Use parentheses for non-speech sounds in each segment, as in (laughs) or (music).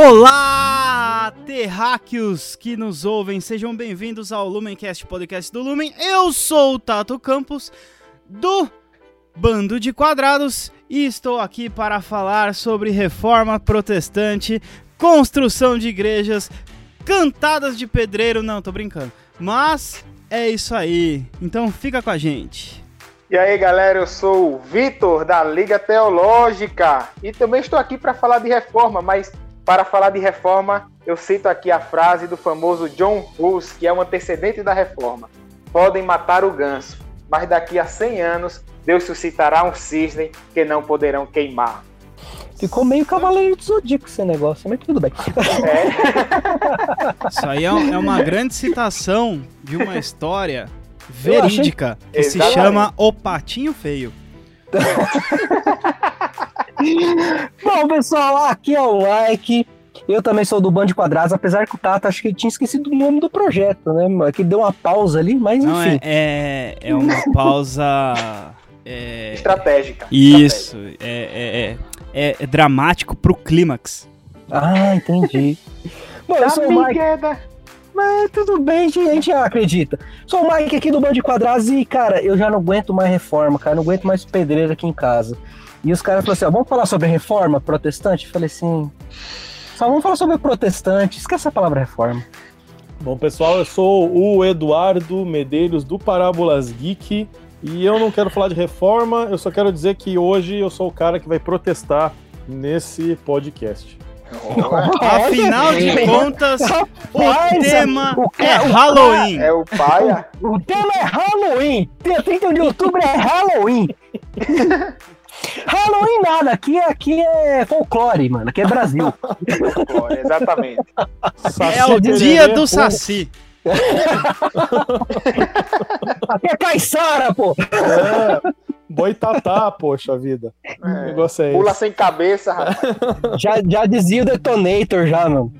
Olá, terráqueos que nos ouvem, sejam bem-vindos ao Lumencast Podcast do Lumen. Eu sou o Tato Campos, do Bando de Quadrados, e estou aqui para falar sobre reforma protestante, construção de igrejas, cantadas de pedreiro. Não, tô brincando. Mas é isso aí, então fica com a gente. E aí, galera, eu sou o Vitor da Liga Teológica e também estou aqui para falar de reforma, mas para falar de reforma, eu cito aqui a frase do famoso John Hus, que é um antecedente da reforma: Podem matar o ganso, mas daqui a 100 anos Deus suscitará um cisne que não poderão queimar. Ficou meio cavaleiro do zodíaco esse negócio, mas tudo bem. É. (laughs) Isso aí é, é uma grande citação de uma história verídica que Exatamente. se chama O Patinho Feio. (laughs) (laughs) Bom, pessoal, aqui é o like. Eu também sou do Band de Quadrados, apesar que o Tato acho que ele tinha esquecido o nome do projeto, né? Que deu uma pausa ali, mas Não, enfim. É, é, é uma (laughs) pausa. É... Estratégica. Isso, É, é, é, é dramático pro clímax. Ah, entendi. Bom, eu sou o Mike. Mas tudo bem, a gente acredita. Sou o Mike aqui do Band de Quadrados e, cara, eu já não aguento mais reforma, cara. Não aguento mais pedreiro aqui em casa. E os caras falaram assim: ó, vamos falar sobre reforma protestante? Eu falei assim: só vamos falar sobre protestante, esquece a palavra reforma. Bom, pessoal, eu sou o Eduardo Medeiros do Parábolas Geek e eu não quero falar de reforma, eu só quero dizer que hoje eu sou o cara que vai protestar nesse podcast. Afinal de contas, o tema é Halloween. É o paia. O tema é Halloween. Dia 31 de outubro é Halloween. (laughs) Halloween nada, aqui, aqui é folclore, mano. Aqui é Brasil. (laughs) folclore, exatamente. Saci é o dia do Saci. aqui é Caissara, pô. É. Boitatá, poxa vida. É, negócio é Pula esse. sem cabeça, já, já dizia o Detonator, já, mano.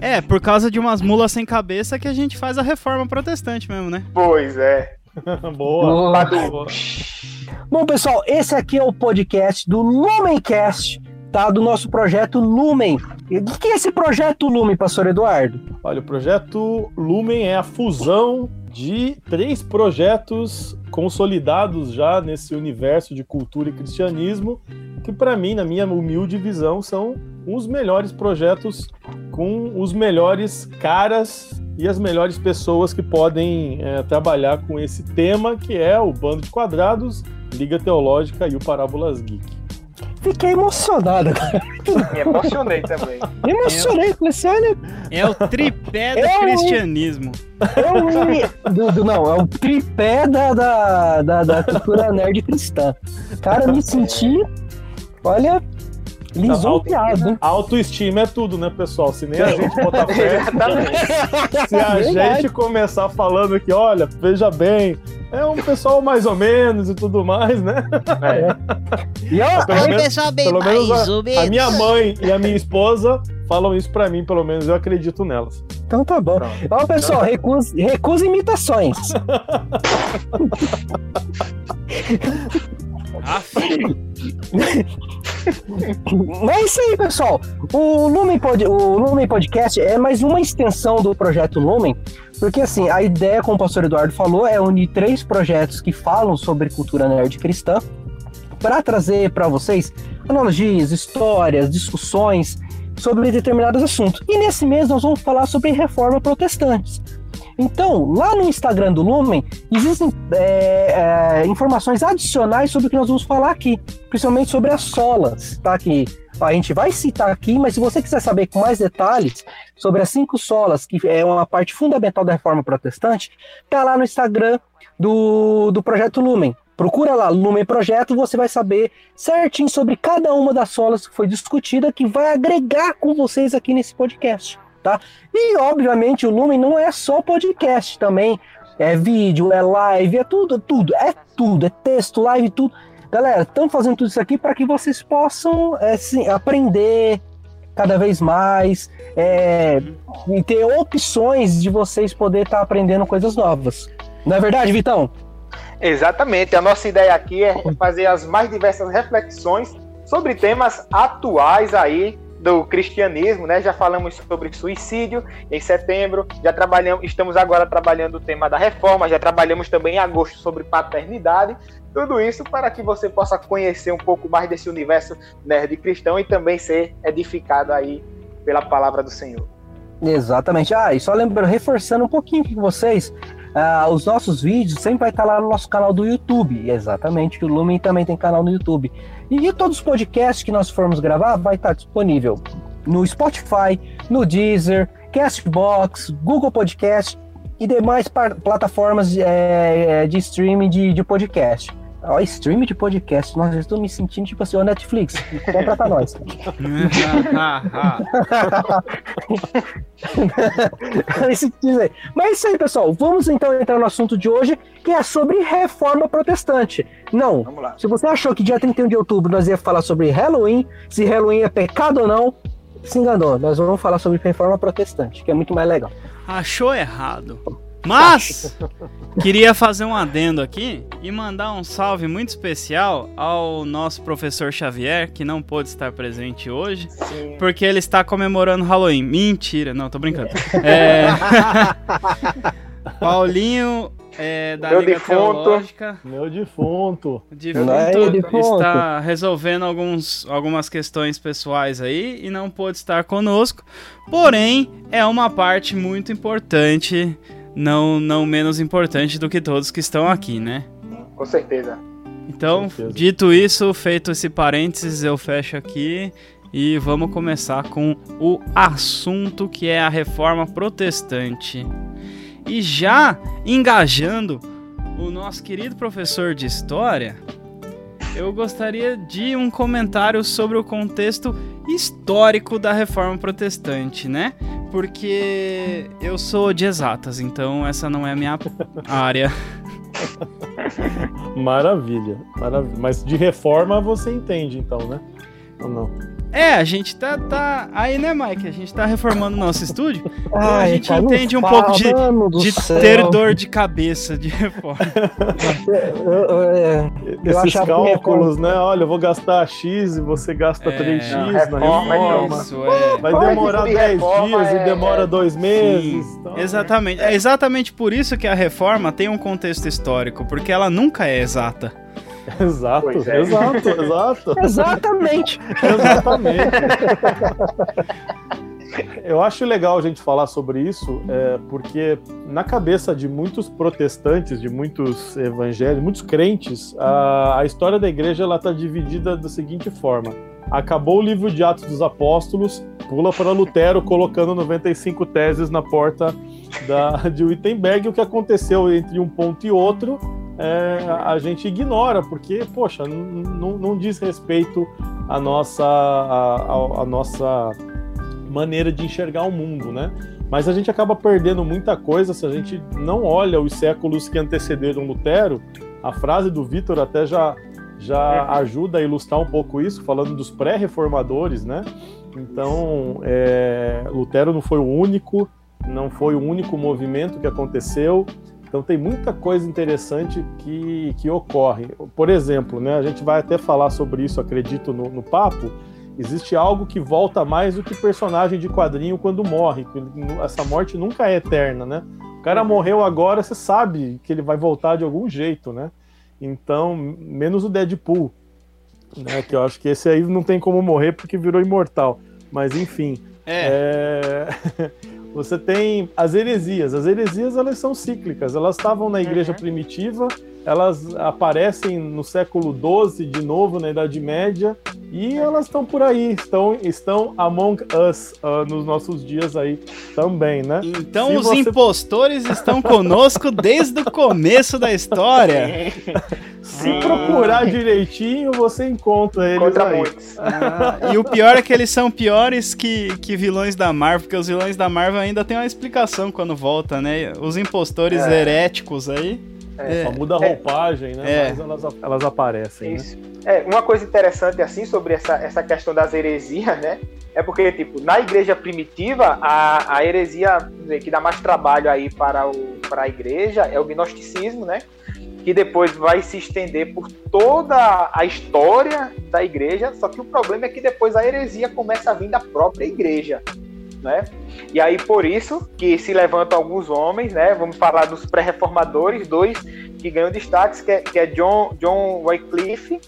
É, por causa de umas mulas sem cabeça que a gente faz a reforma protestante mesmo, né? Pois é. (laughs) boa. boa. Bom, pessoal, esse aqui é o podcast do Lumencast, tá? Do nosso projeto Lumen. O que é esse projeto Lumen, pastor Eduardo? Olha, o projeto Lumen é a fusão de três projetos consolidados já nesse universo de cultura e cristianismo, que para mim, na minha humilde visão, são os melhores projetos com os melhores caras e as melhores pessoas que podem é, trabalhar com esse tema, que é o Bando de Quadrados, Liga Teológica e o Parábolas Geek. Fiquei emocionado. Me emocionei também. Me emocionei, com esse olha. É o tripé do é cristianismo. É o, do, do, não, é o tripé da, da, da, da cultura nerd cristã. Cara, me senti, olha, lisonjeado. A autoestima é tudo, né, pessoal? Se nem a gente botar fé. (laughs) se a Verdade. gente começar falando que, olha, veja bem, é um pessoal mais ou menos e tudo mais, né? É. E ó, pelo menos, pessoal bem pelo menos mais ou menos. A minha mãe e a minha esposa falam isso pra mim, pelo menos eu acredito nelas. Então tá bom. Ó, pessoal, recusa, recusa imitações. (laughs) Mas (laughs) é isso aí, pessoal. O Lumen, Pod, o Lumen Podcast é mais uma extensão do projeto Lumen, porque assim, a ideia, como o pastor Eduardo falou, é unir três projetos que falam sobre cultura nerd cristã para trazer para vocês analogias, histórias, discussões sobre determinados assuntos. E nesse mês nós vamos falar sobre reforma protestante. Então, lá no Instagram do Lumen, existem é, é, informações adicionais sobre o que nós vamos falar aqui, principalmente sobre as solas, tá? Que a gente vai citar aqui, mas se você quiser saber com mais detalhes sobre as cinco solas, que é uma parte fundamental da reforma protestante, tá lá no Instagram do, do Projeto Lumen. Procura lá, Lumen Projeto, você vai saber certinho sobre cada uma das solas que foi discutida, que vai agregar com vocês aqui nesse podcast tá? E, obviamente, o Lumen não é só podcast também. É vídeo, é live, é tudo, tudo, é tudo, é texto, live, tudo. Galera, estamos fazendo tudo isso aqui para que vocês possam é, sim, aprender cada vez mais é, e ter opções de vocês poder estar tá aprendendo coisas novas. Não é verdade, Vitão? Exatamente. A nossa ideia aqui é fazer as mais diversas reflexões sobre temas atuais aí do cristianismo, né? Já falamos sobre suicídio em setembro, já trabalhamos, estamos agora trabalhando o tema da reforma, já trabalhamos também em agosto sobre paternidade. Tudo isso para que você possa conhecer um pouco mais desse universo nerd cristão e também ser edificado aí pela palavra do Senhor. Exatamente. Ah, e só lembrando, reforçando um pouquinho com vocês, ah, os nossos vídeos sempre vai estar lá no nosso canal do YouTube. Exatamente, o Lumen também tem canal no YouTube. E todos os podcasts que nós formos gravar vai estar disponível no Spotify, no Deezer, Castbox, Google Podcast e demais plataformas é, de streaming de, de podcast. Ó, stream de podcast. Nossa, eu estou me sentindo tipo assim, ó, Netflix, compra pra nós. (laughs) Mas é isso aí, pessoal. Vamos então entrar no assunto de hoje, que é sobre reforma protestante. Não, se você achou que dia 31 de outubro nós ia falar sobre Halloween, se Halloween é pecado ou não, se enganou. Nós vamos falar sobre reforma protestante, que é muito mais legal. Achou errado. Mas (laughs) queria fazer um adendo aqui e mandar um salve muito especial ao nosso professor Xavier, que não pôde estar presente hoje, Sim. porque ele está comemorando Halloween. Mentira, não, tô brincando. (laughs) É... (laughs) Paulinho é, da Meu Liga defunto. Teológica. Meu defunto. Defunto, é defunto está resolvendo alguns, algumas questões pessoais aí e não pôde estar conosco. Porém, é uma parte muito importante não, não menos importante do que todos que estão aqui, né? Com certeza. Então, certeza. dito isso, feito esse parênteses, eu fecho aqui e vamos começar com o assunto que é a reforma protestante. E já engajando o nosso querido professor de história, eu gostaria de um comentário sobre o contexto histórico da reforma protestante, né? Porque eu sou de exatas, então essa não é a minha área. Maravilha, maravilha. Mas de reforma você entende, então, né? Ou não? É, a gente tá, tá. Aí, né, Mike? A gente tá reformando o nosso estúdio. Então Ai, a gente entende um pouco de, de ter dor de cabeça de reforma. Esses cálculos, né? Olha, eu vou gastar X e você gasta é, 3X não, na reforma. Isso, é. Vai demorar 10 dias e demora 2 meses. Então, exatamente. É exatamente por isso que a reforma tem um contexto histórico, porque ela nunca é exata. (laughs) Exato, é. exato, exato. Exatamente. Exatamente. Eu acho legal a gente falar sobre isso, é, porque na cabeça de muitos protestantes, de muitos evangélicos, muitos crentes, a, a história da igreja ela está dividida da seguinte forma: acabou o livro de Atos dos Apóstolos, pula para Lutero colocando 95 teses na porta da, de Wittenberg. O que aconteceu entre um ponto e outro é, a gente ignora, porque, poxa, não diz respeito à nossa, à, à nossa maneira de enxergar o mundo, né? Mas a gente acaba perdendo muita coisa se a gente não olha os séculos que antecederam Lutero. A frase do Vitor até já, já ajuda a ilustrar um pouco isso, falando dos pré-reformadores, né? Então, é, Lutero não foi o único, não foi o único movimento que aconteceu. Então tem muita coisa interessante que, que ocorre. Por exemplo, né, a gente vai até falar sobre isso, acredito, no, no papo. Existe algo que volta mais do que personagem de quadrinho quando morre. Essa morte nunca é eterna, né? O cara morreu agora, você sabe que ele vai voltar de algum jeito, né? Então, menos o Deadpool, né? Que eu acho que esse aí não tem como morrer porque virou imortal. Mas enfim. É. é... (laughs) Você tem as heresias. As heresias elas são cíclicas. Elas estavam na igreja uhum. primitiva, elas aparecem no século XII de novo na Idade Média e elas estão por aí, estão, estão among us uh, nos nossos dias aí também, né? Então Se os você... impostores estão conosco desde o começo da história. (laughs) Se ah. procurar direitinho, você encontra eles Encontra aí. muitos. Ah, e o pior é que eles são piores que, que vilões da Marvel, porque os vilões da Marvel ainda tem uma explicação quando volta, né? Os impostores é. heréticos aí. É, só muda a é. roupagem, né? É. Mas elas, elas aparecem. Né? Isso. Né? É, uma coisa interessante assim sobre essa, essa questão das heresias, né? É porque, tipo, na igreja primitiva, a, a heresia dizer, que dá mais trabalho aí para, o, para a igreja é o gnosticismo, né? que depois vai se estender por toda a história da igreja, só que o problema é que depois a heresia começa a vir da própria igreja, né? E aí por isso que se levantam alguns homens, né? Vamos falar dos pré-reformadores, dois que ganham destaques, que é, que é John, John Wycliffe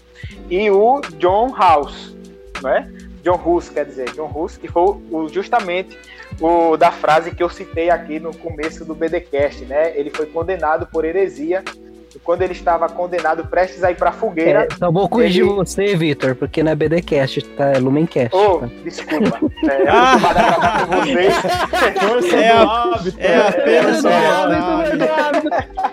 e o John House, né? John Hus, quer dizer, John Hus, que foi o, justamente o da frase que eu citei aqui no começo do BDcast, né? Ele foi condenado por heresia quando ele estava condenado prestes a ir pra fogueira. É, só vou corrigir ele... você, Vitor, porque não é BDcast, tá? É Lumencast. Oh, tá? desculpa. (laughs) É, ah. com vocês. é, é apenas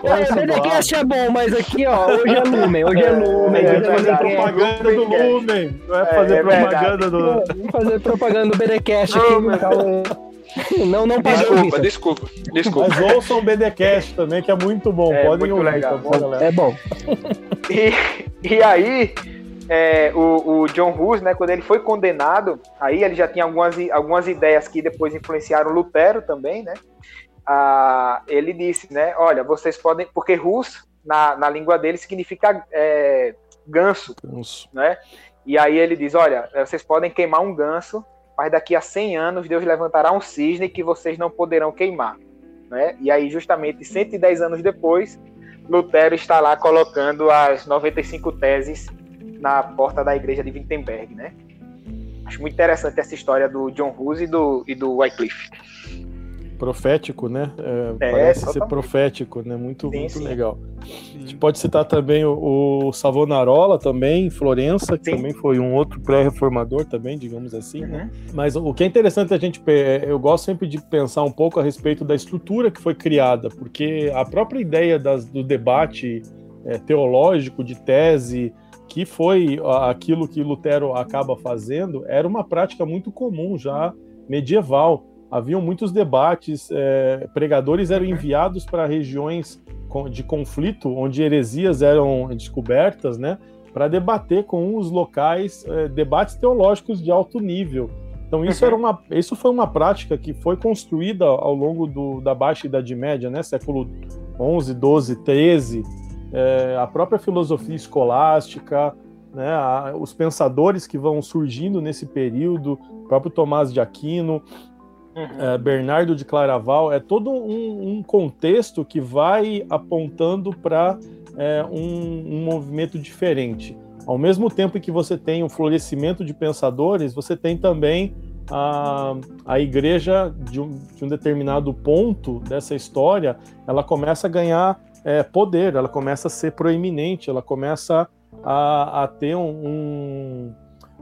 é, BDcast é bom, mas aqui, ó, hoje é Lumen, hoje é Lumen. É, hoje é propaganda do Lumen. Não é fazer é, propaganda do. Vamos fazer propaganda do BDcast aqui, então. Não, não Desculpa, desculpa, desculpa. Mas ouçam o BDcast também, que é muito bom. É, Podem muito ouvir, legal. Tá bom, é bom. (laughs) E, e aí, é, o, o, John Hus, né, quando ele foi condenado, aí ele já tinha algumas, algumas ideias que depois influenciaram Lutero também, né? Ah, ele disse, né, olha, vocês podem, porque Hus, na, na língua dele, significa é, ganso, ganso, né? E aí ele diz, olha, vocês podem queimar um ganso mas daqui a 100 anos Deus levantará um cisne que vocês não poderão queimar. Né? E aí, justamente 110 anos depois, Lutero está lá colocando as 95 teses na porta da igreja de Wittenberg. Né? Acho muito interessante essa história do John Hus e do, e do Wycliffe profético, né? É, é, parece totalmente. ser profético, né? Muito, sim, muito sim. legal. Sim. A gente pode citar também o, o Savonarola também, Florença, que também foi um outro pré-reformador também, digamos assim, né? uhum. né? Mas o que é interessante a gente, é, eu gosto sempre de pensar um pouco a respeito da estrutura que foi criada, porque a própria ideia das, do debate é, teológico, de tese, que foi aquilo que Lutero acaba fazendo, era uma prática muito comum já medieval haviam muitos debates, é, pregadores eram enviados para regiões de conflito, onde heresias eram descobertas, né, para debater com os locais é, debates teológicos de alto nível. Então isso era uma, isso foi uma prática que foi construída ao longo do, da Baixa Idade Média, né, século 11, 12, 13, é, a própria filosofia escolástica, né, a, os pensadores que vão surgindo nesse período, o próprio Tomás de Aquino, Uhum. Bernardo de Claraval, é todo um, um contexto que vai apontando para é, um, um, movimento diferente. Ao mesmo tempo que você tem um florescimento de pensadores, você tem também a, a igreja, de um, de um determinado ponto dessa história, ela começa a ganhar é, poder, ela começa a ser proeminente, ela começa a, a ter um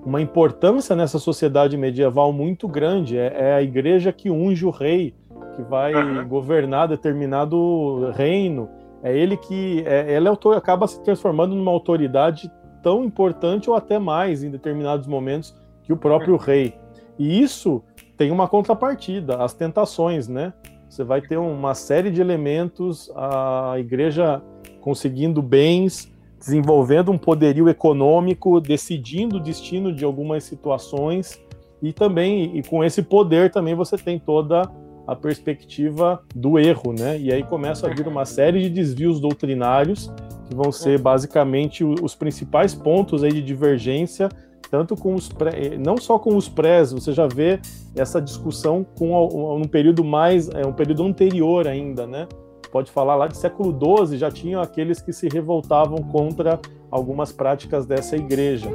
uma importância nessa sociedade medieval muito grande. É, é a igreja que unge o rei, que vai uhum. governar determinado reino. É ele que. É, ela é, acaba se transformando numa autoridade tão importante ou até mais em determinados momentos que o próprio uhum. rei. E isso tem uma contrapartida, as tentações, né? Você vai ter uma série de elementos, a igreja conseguindo bens, desenvolvendo um poderio econômico, decidindo o destino de algumas situações e também e com esse poder também você tem toda a perspectiva do erro, né? E aí começa a vir uma série de desvios doutrinários que vão ser basicamente os principais pontos aí de divergência, tanto com os pré, não só com os prés, você já vê essa discussão com um período mais, é um período anterior ainda, né? Pode falar lá de século XII, já tinham aqueles que se revoltavam contra algumas práticas dessa igreja.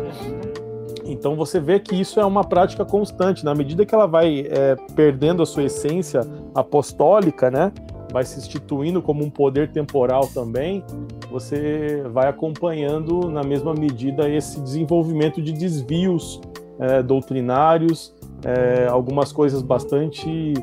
Então você vê que isso é uma prática constante. Na medida que ela vai é, perdendo a sua essência apostólica, né, vai se instituindo como um poder temporal também, você vai acompanhando na mesma medida esse desenvolvimento de desvios é, doutrinários, é, algumas coisas bastante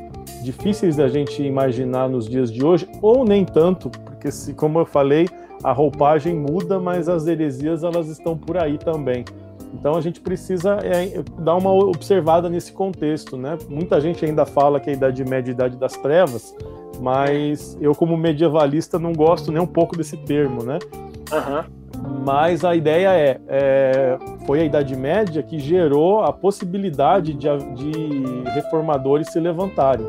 difíceis da gente imaginar nos dias de hoje, ou nem tanto, porque se, como eu falei, a roupagem muda, mas as heresias elas estão por aí também. Então a gente precisa é, dar uma observada nesse contexto, né? Muita gente ainda fala que a Idade Média é a Idade das Trevas, mas eu como medievalista não gosto nem um pouco desse termo, né? Uhum. Mas a ideia é, é, foi a Idade Média que gerou a possibilidade de, de reformadores se levantarem.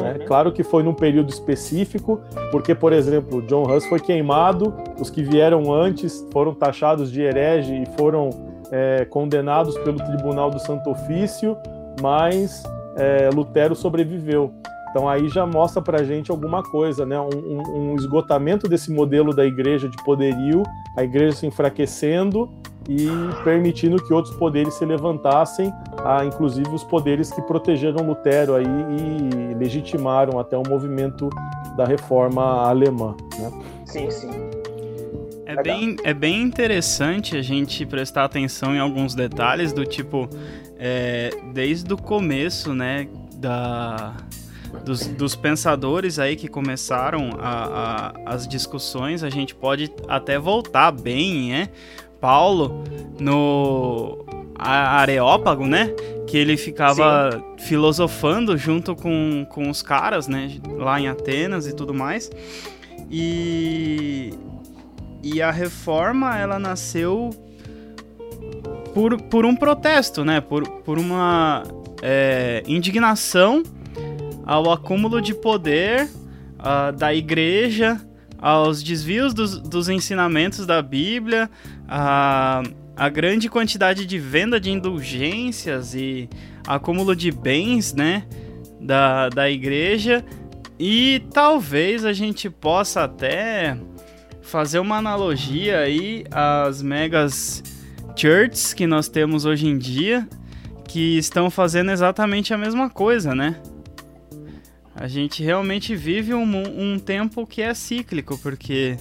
Né? Claro que foi num período específico, porque, por exemplo, John Hus foi queimado, os que vieram antes foram taxados de herege e foram é, condenados pelo Tribunal do Santo Ofício, mas é, Lutero sobreviveu. Então aí já mostra para a gente alguma coisa, né? Um, um, esgotamento desse modelo da igreja de poderio, a igreja se enfraquecendo e permitindo que outros poderes se levantassem, a, inclusive os poderes que protegeram Lutero aí e legitimaram até o movimento da reforma alemã. Né? Sim, sim. É bem, é bem interessante a gente prestar atenção em alguns detalhes do tipo, é, desde o começo, né, da, dos, dos, pensadores aí que começaram a, a, as discussões, a gente pode até voltar bem, né? Paulo no Areópago, né? Que ele ficava Sim. filosofando junto com, com os caras, né? Lá em Atenas e tudo mais. E, e a reforma, ela nasceu por, por um protesto, né? Por, por uma é, indignação ao acúmulo de poder uh, da igreja, aos desvios dos, dos ensinamentos da Bíblia, a, a grande quantidade de venda de indulgências e acúmulo de bens, né, da, da igreja. E talvez a gente possa até fazer uma analogia aí às megas churches que nós temos hoje em dia, que estão fazendo exatamente a mesma coisa, né? A gente realmente vive um, um tempo que é cíclico, porque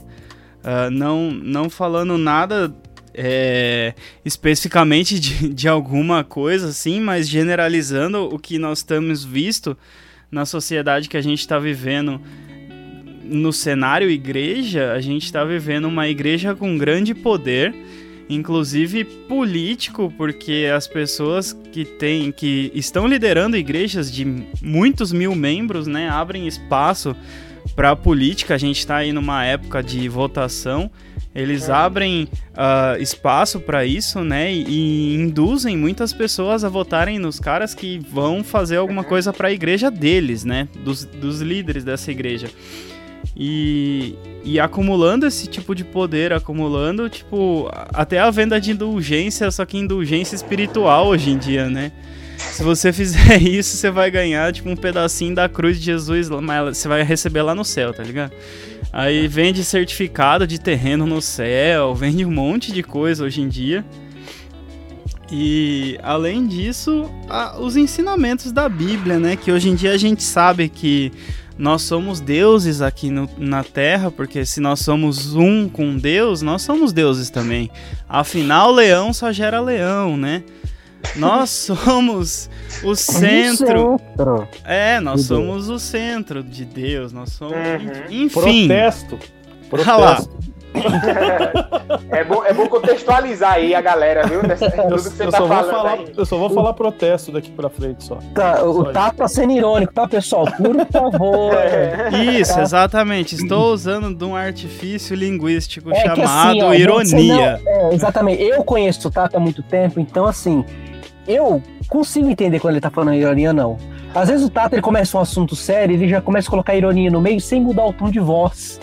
uh, não, não falando nada é, especificamente de, de alguma coisa, assim, mas generalizando o que nós temos visto na sociedade que a gente está vivendo no cenário igreja, a gente está vivendo uma igreja com grande poder inclusive político, porque as pessoas que têm, que estão liderando igrejas de muitos mil membros, né, abrem espaço para a política. A gente está aí numa época de votação. Eles abrem uh, espaço para isso, né? E, e, induzem muitas pessoas a votarem nos caras que vão fazer alguma coisa para a igreja deles, né? Dos, dos líderes dessa igreja. E, e acumulando esse tipo de poder, acumulando, tipo, até a venda de indulgência, só que indulgência espiritual hoje em dia, né? Se você (laughs) fizer isso, você vai ganhar, tipo, um pedacinho da cruz de Jesus, mas você vai receber lá no céu, tá ligado? Aí vende certificado de terreno no céu, vende um monte de coisa hoje em dia. E além disso, a, os ensinamentos da Bíblia, né? Que hoje em dia a gente sabe que nós somos deuses aqui no, na Terra, porque se nós somos um com Deus, nós somos deuses também. Afinal, leão só gera leão, né? Nós (laughs) somos o centro. É, nós somos o centro de Deus. Nós somos. Uhum. Enfim. Protesto. Protesto é, bom, é bom contextualizar aí a galera, viu? Eu, eu, tá só falar, eu, só vou falar, protesto daqui pra frente só. Tá, o tá tá sendo irônico, tá, pessoal? Por favor. (laughs) É. Isso, exatamente. Estou usando de um artifício linguístico é chamado assim, ó, ironia. Não, é, exatamente. Eu conheço o Tato há muito tempo, então assim, eu consigo entender quando ele tá falando ironia ou não. Às vezes o Tato ele começa um assunto sério, ele já começa a colocar ironia no meio sem mudar o tom de voz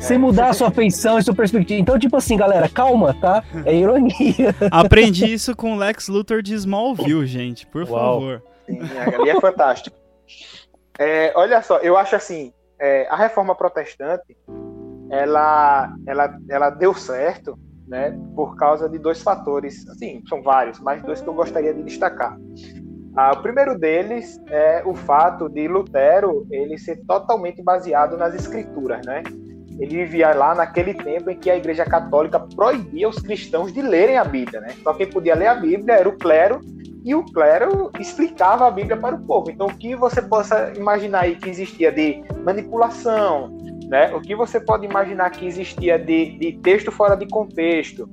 sem mudar a sua feição e sua perspectiva. Então, tipo assim, galera, calma, tá? É ironia. Aprendi isso com o Lex Luthor de Smallville, gente, por Uau. favor. Sim, ali é fantástico. É, olha só, eu acho assim, é, a reforma protestante, ela, ela, ela deu certo, né, por causa de dois fatores, assim, são vários, mas dois que eu gostaria de destacar. Ah, o primeiro deles é o fato de Lutero ele ser totalmente baseado nas escrituras, né? Ele vivia lá naquele tempo em que a Igreja Católica proibia os cristãos de lerem a Bíblia, né? Só quem podia ler a Bíblia era o clero e o clero explicava a Bíblia para o povo. Então, o que você possa imaginar aí que existia de manipulação, né? O que você pode imaginar que existia de, de texto fora de contexto,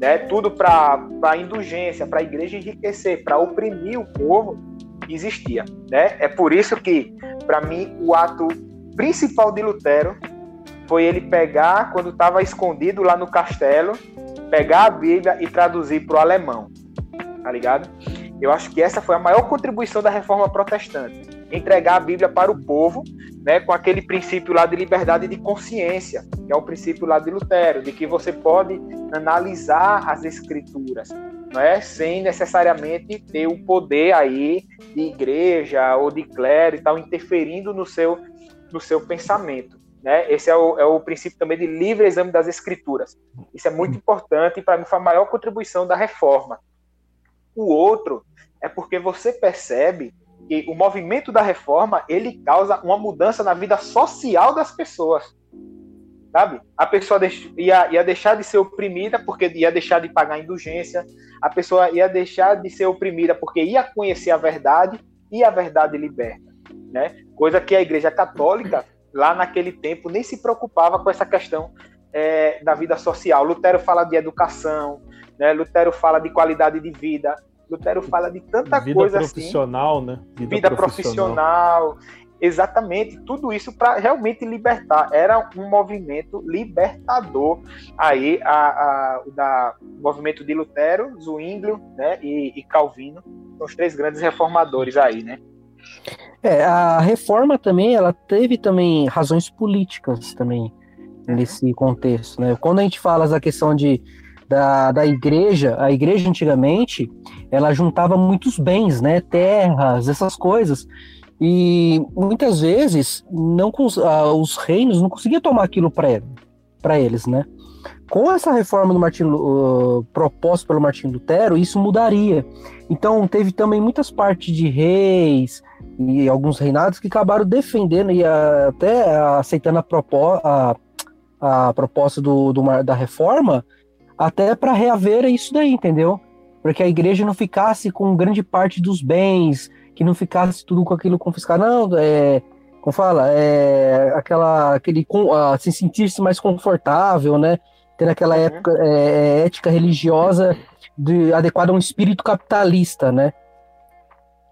né? Tudo para indulgência, para a igreja enriquecer, para oprimir o povo, existia, né? É por isso que, para mim, o ato principal de Lutero foi ele pegar, quando estava escondido lá no castelo, pegar a Bíblia e traduzir para o alemão. Tá ligado? Eu acho que essa foi a maior contribuição da reforma protestante. entregar a Bíblia para o povo, né, com aquele princípio lá de liberdade de consciência, que é o princípio lá de Lutero, de que você pode analisar as escrituras, não é, sem necessariamente ter o poder aí de igreja ou de clero e tal interferindo no seu no seu pensamento. Né? Esse é o, é o princípio também de livre exame das escrituras. Isso é muito importante e para mim foi a maior contribuição da reforma. O outro é porque você percebe que o movimento da reforma ele causa uma mudança na vida social das pessoas. Sabe? A pessoa ia, ia deixar de ser oprimida porque ia deixar de pagar indulgência, a pessoa ia deixar de ser oprimida porque ia conhecer a verdade e a verdade liberta. Né? Coisa que a Igreja Católica lá naquele tempo nem se preocupava com essa questão é, da vida social. Lutero fala de educação, né? Lutero fala de qualidade de vida, Lutero fala de tanta vida coisa profissional, assim. Né? Vida, vida profissional. profissional. Exatamente, tudo isso para realmente libertar. Era um movimento libertador aí a, a, da o movimento de Lutero, Zwinglio, né, e, e Calvino, os três grandes reformadores aí, né? É, a reforma também, ela teve também razões políticas também nesse contexto, né? Quando a gente fala da questão de da, da igreja, a igreja antigamente, ela juntava muitos bens, né? Terras, essas coisas. E muitas vezes não os reinos não conseguiam tomar aquilo para eles, né? Com essa reforma do Martin, uh, proposta pelo Martin Lutero, isso mudaria. Então teve também muitas partes de reis, e alguns reinados que acabaram defendendo e até aceitando a, propó a, a proposta do, do, da reforma, até para reaver isso daí, entendeu? Porque a igreja não ficasse com grande parte dos bens, que não ficasse tudo com aquilo confiscado. Não, é, como fala, é aquela, aquele, assim, sentir-se mais confortável, né? Ter aquela uhum. época, é, é, ética religiosa de, adequada a um espírito capitalista, né?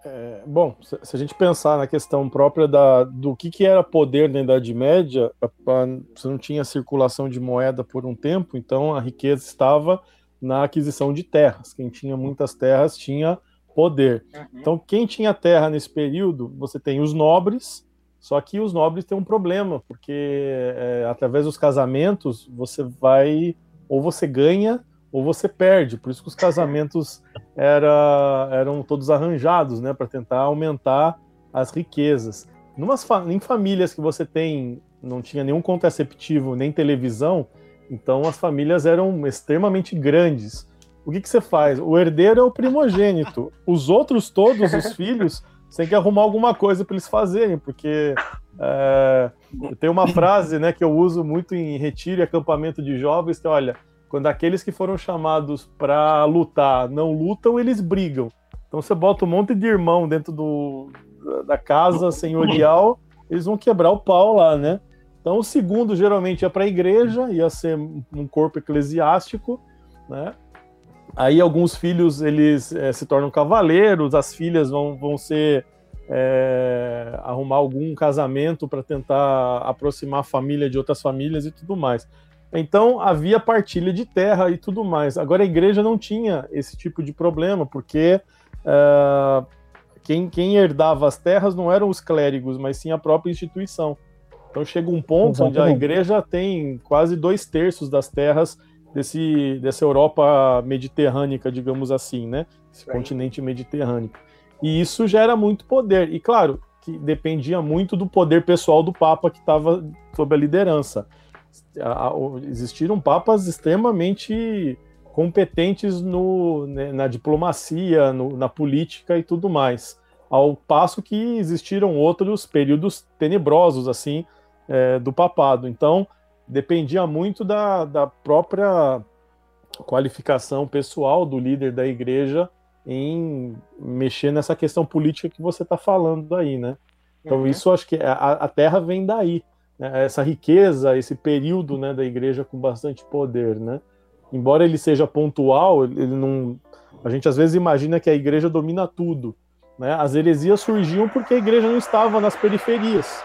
É, bom, se, se, a gente pensar na questão própria da, do que, que era poder na Idade Média, a, a, você não tinha circulação de moeda por um tempo, então a riqueza estava na aquisição de terras. Quem tinha muitas terras tinha poder. Uhum. Então, quem tinha terra nesse período, você tem os nobres, só que os nobres têm um problema, porque é, através dos casamentos você vai, ou você ganha ou você perde. Por isso que os (laughs) casamentos era, eram todos arranjados, né, para tentar aumentar as riquezas. Numas, em famílias que você tem, não tinha nenhum contraceptivo nem televisão, então as famílias eram extremamente grandes. O que, que você faz? O herdeiro é o primogênito. Os outros todos, os (laughs) filhos, você tem que arrumar alguma coisa para eles fazerem, porque é, tem uma frase né, que eu uso muito em retiro e acampamento de jovens, que é, olha, quando aqueles que foram chamados para lutar não lutam, eles brigam. Então você bota um monte de irmão dentro do, da casa senhorial, eles vão quebrar o pau lá, né? Então o segundo geralmente ia para a igreja, ia ser um corpo eclesiástico, né? Aí alguns filhos eles é, se tornam cavaleiros, as filhas vão, vão ser é, arrumar algum casamento para tentar aproximar a família de outras famílias e tudo mais. Então havia partilha de terra e tudo mais. Agora a igreja não tinha esse tipo de problema, porque uh, quem, quem, herdava as terras não eram os clérigos, mas sim a própria instituição. Então chega um ponto Exatamente. onde a igreja tem quase dois terços das terras desse, dessa Europa mediterrânea, digamos assim, né? Esse continente mediterrâneo. E isso gera muito poder. E claro, que dependia muito do poder pessoal do Papa que estava sob a liderança existiram papas extremamente competentes no, né, na diplomacia, no, na política e tudo mais, ao passo que existiram outros períodos tenebrosos assim é, do papado. Então dependia muito da, da própria qualificação pessoal do líder da igreja em mexer nessa questão política que você está falando aí, né? Então uhum. isso acho que a, a Terra vem daí né, essa riqueza, esse período né, da igreja com bastante poder, né? Embora ele seja pontual, ele não, a gente às vezes imagina que a igreja domina tudo, né? As heresias surgiam porque a igreja não estava nas periferias.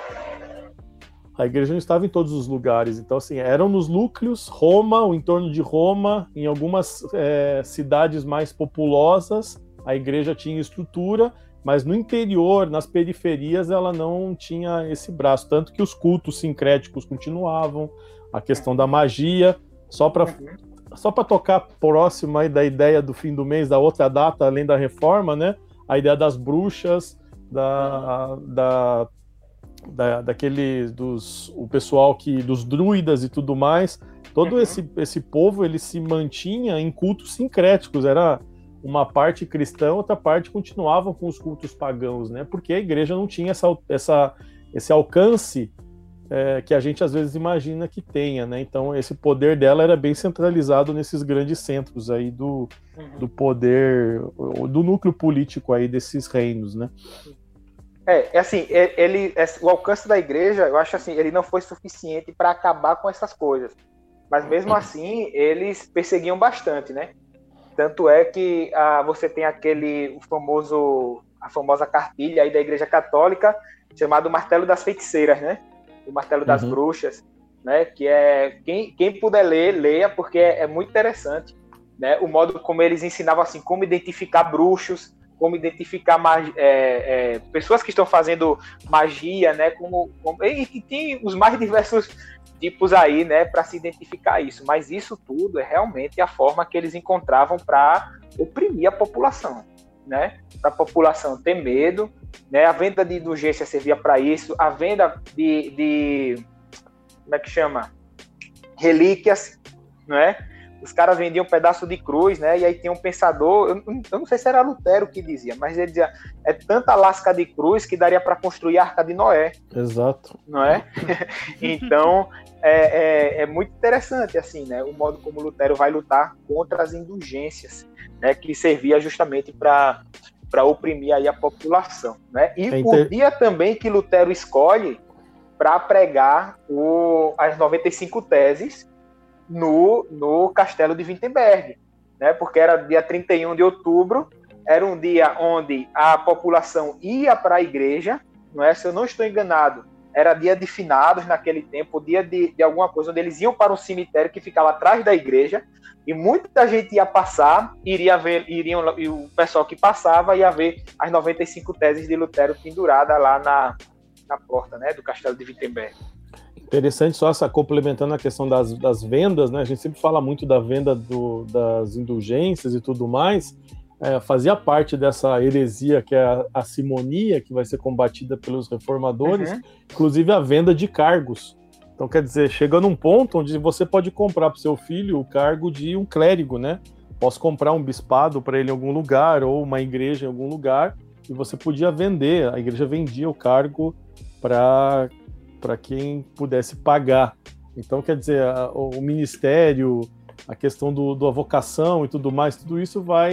A igreja não estava em todos os lugares, então assim eram nos núcleos, Roma, o entorno de Roma, em algumas é, cidades mais populosas, a igreja tinha estrutura mas no interior, nas periferias, ela não tinha esse braço. Tanto que os cultos sincréticos continuavam, a questão da magia, só para uhum. só para tocar próximo aí da ideia do fim do mês, da outra data, além da reforma, né? A ideia das bruxas, da, da, da daquele dos o pessoal que dos druidas e tudo mais. Todo uhum. esse, esse povo ele se mantinha em cultos sincréticos, era uma parte cristã, outra parte continuavam com os cultos pagãos, né? Porque a igreja não tinha essa, essa, esse alcance é, que a gente às vezes imagina que tenha, né? Então esse poder dela era bem centralizado nesses grandes centros aí do, uhum. do poder, do núcleo político aí desses reinos, né? É, é assim, é, ele, é, o alcance da igreja, eu acho assim, ele não foi suficiente para acabar com essas coisas. Mas mesmo assim, eles perseguiam bastante, né? Tanto é que ah, você tem aquele o famoso a famosa cartilha aí da Igreja Católica chamado Martelo das Feiticeiras, né? O Martelo das uhum. Bruxas, né? Que é quem, quem puder ler, leia porque é, é, muito interessante, né? O modo como eles ensinavam assim como identificar bruxos, como identificar é, é, pessoas que estão fazendo magia, né? Como, como e, e tem os mais diversos tipos aí, né, para se identificar isso. Mas isso tudo é realmente a forma que eles encontravam para oprimir a população, né? Para a população ter medo, né? A venda de indulgência servia para isso, a venda de, de como é que chama? Relíquias, não é? Os caras vendiam um pedaço de cruz, né? E aí tinha um pensador, eu, eu, não sei se era Lutero que dizia, mas ele dizia: é tanta lasca de cruz que daria para construir a arca de Noé. Exato. Não é? (laughs) então é, é, é, muito interessante, assim, né? O modo como Lutero vai lutar contra as indulgências, né? Que servia justamente para para oprimir aí a população, né? E é inter... o dia também que Lutero escolhe para pregar o, as 95 teses no, no castelo de Wittenberg, né? porque era dia 31 de outubro, era um dia onde a população ia para a igreja, não é? se eu não estou enganado, era dia de finados naquele tempo, dia de, de alguma coisa, onde eles iam para um cemitério que ficava atrás da igreja, e muita gente ia passar, iria ver, iriam, e o pessoal que passava ia ver as 95 teses de Lutero penduradas lá na, na porta né, do castelo de Wittenberg. Interessante só essa complementando a questão das, das vendas, né? A gente sempre fala muito da venda do, das indulgências e tudo mais. É, fazia parte dessa heresia que é a, a, simonia, que vai ser combatida pelos reformadores, uhum. inclusive a venda de cargos. Então, quer dizer, chega num ponto onde você pode comprar para o seu filho o cargo de um clérigo, né? Posso comprar um bispado para ele em algum lugar, ou uma igreja em algum lugar, e você podia vender, a igreja vendia o cargo para para quem pudesse pagar. Então, quer dizer, a, o ministério, a questão do, da vocação e tudo mais, tudo isso vai,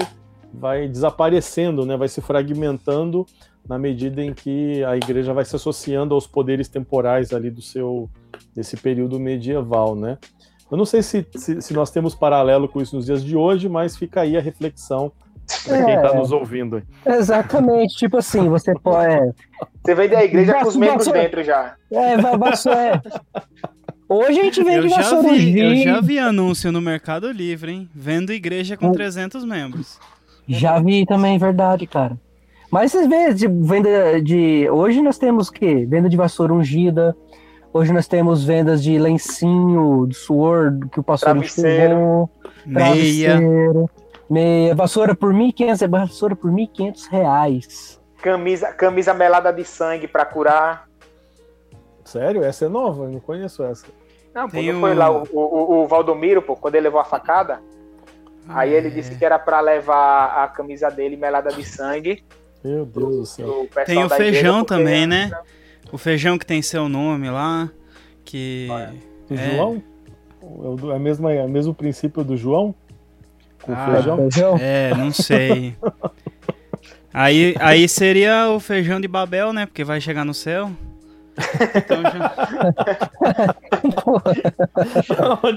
vai desaparecendo, né? vai se fragmentando na medida em que a igreja vai se associando aos poderes temporais ali do seu desse período medieval, né? Eu não sei se, se, se nós temos paralelo com isso nos dias de hoje, mas fica aí a reflexão para é, quem está nos ouvindo. Exatamente, tipo assim, você pode. É, você vem da igreja com os membros dentro já. É, vassoura. É. Hoje a gente vende eu já vi, Eu já vi anúncio no Mercado Livre, hein? Vendo igreja com 300 membros. Já vi também, verdade, cara. Mas vocês veem, de venda de. Hoje nós temos o quê? Venda de vassoura ungida. Hoje nós temos vendas de lencinho, de suor que o pastor travesseiro, meia. Meia. Vassoura por 1.500, vassoura por 1.500 reais. Camisa, camisa melada de sangue para curar. Sério? Essa é nova? Eu não conheço essa. Não, pô, não um... foi lá o, o, o, Valdomiro, pô, quando ele levou a facada. Ah, aí ele é. disse que era para levar a camisa dele melada de sangue. Meu Deus do céu. Tem o feijão também, né? O feijão que tem seu nome lá. Que. O é... João? É o, mesmo, é o mesmo princípio do João? Com ah, feijão? É, não sei. Aí, aí seria o feijão de Babel, né? Porque vai chegar no céu. Então já...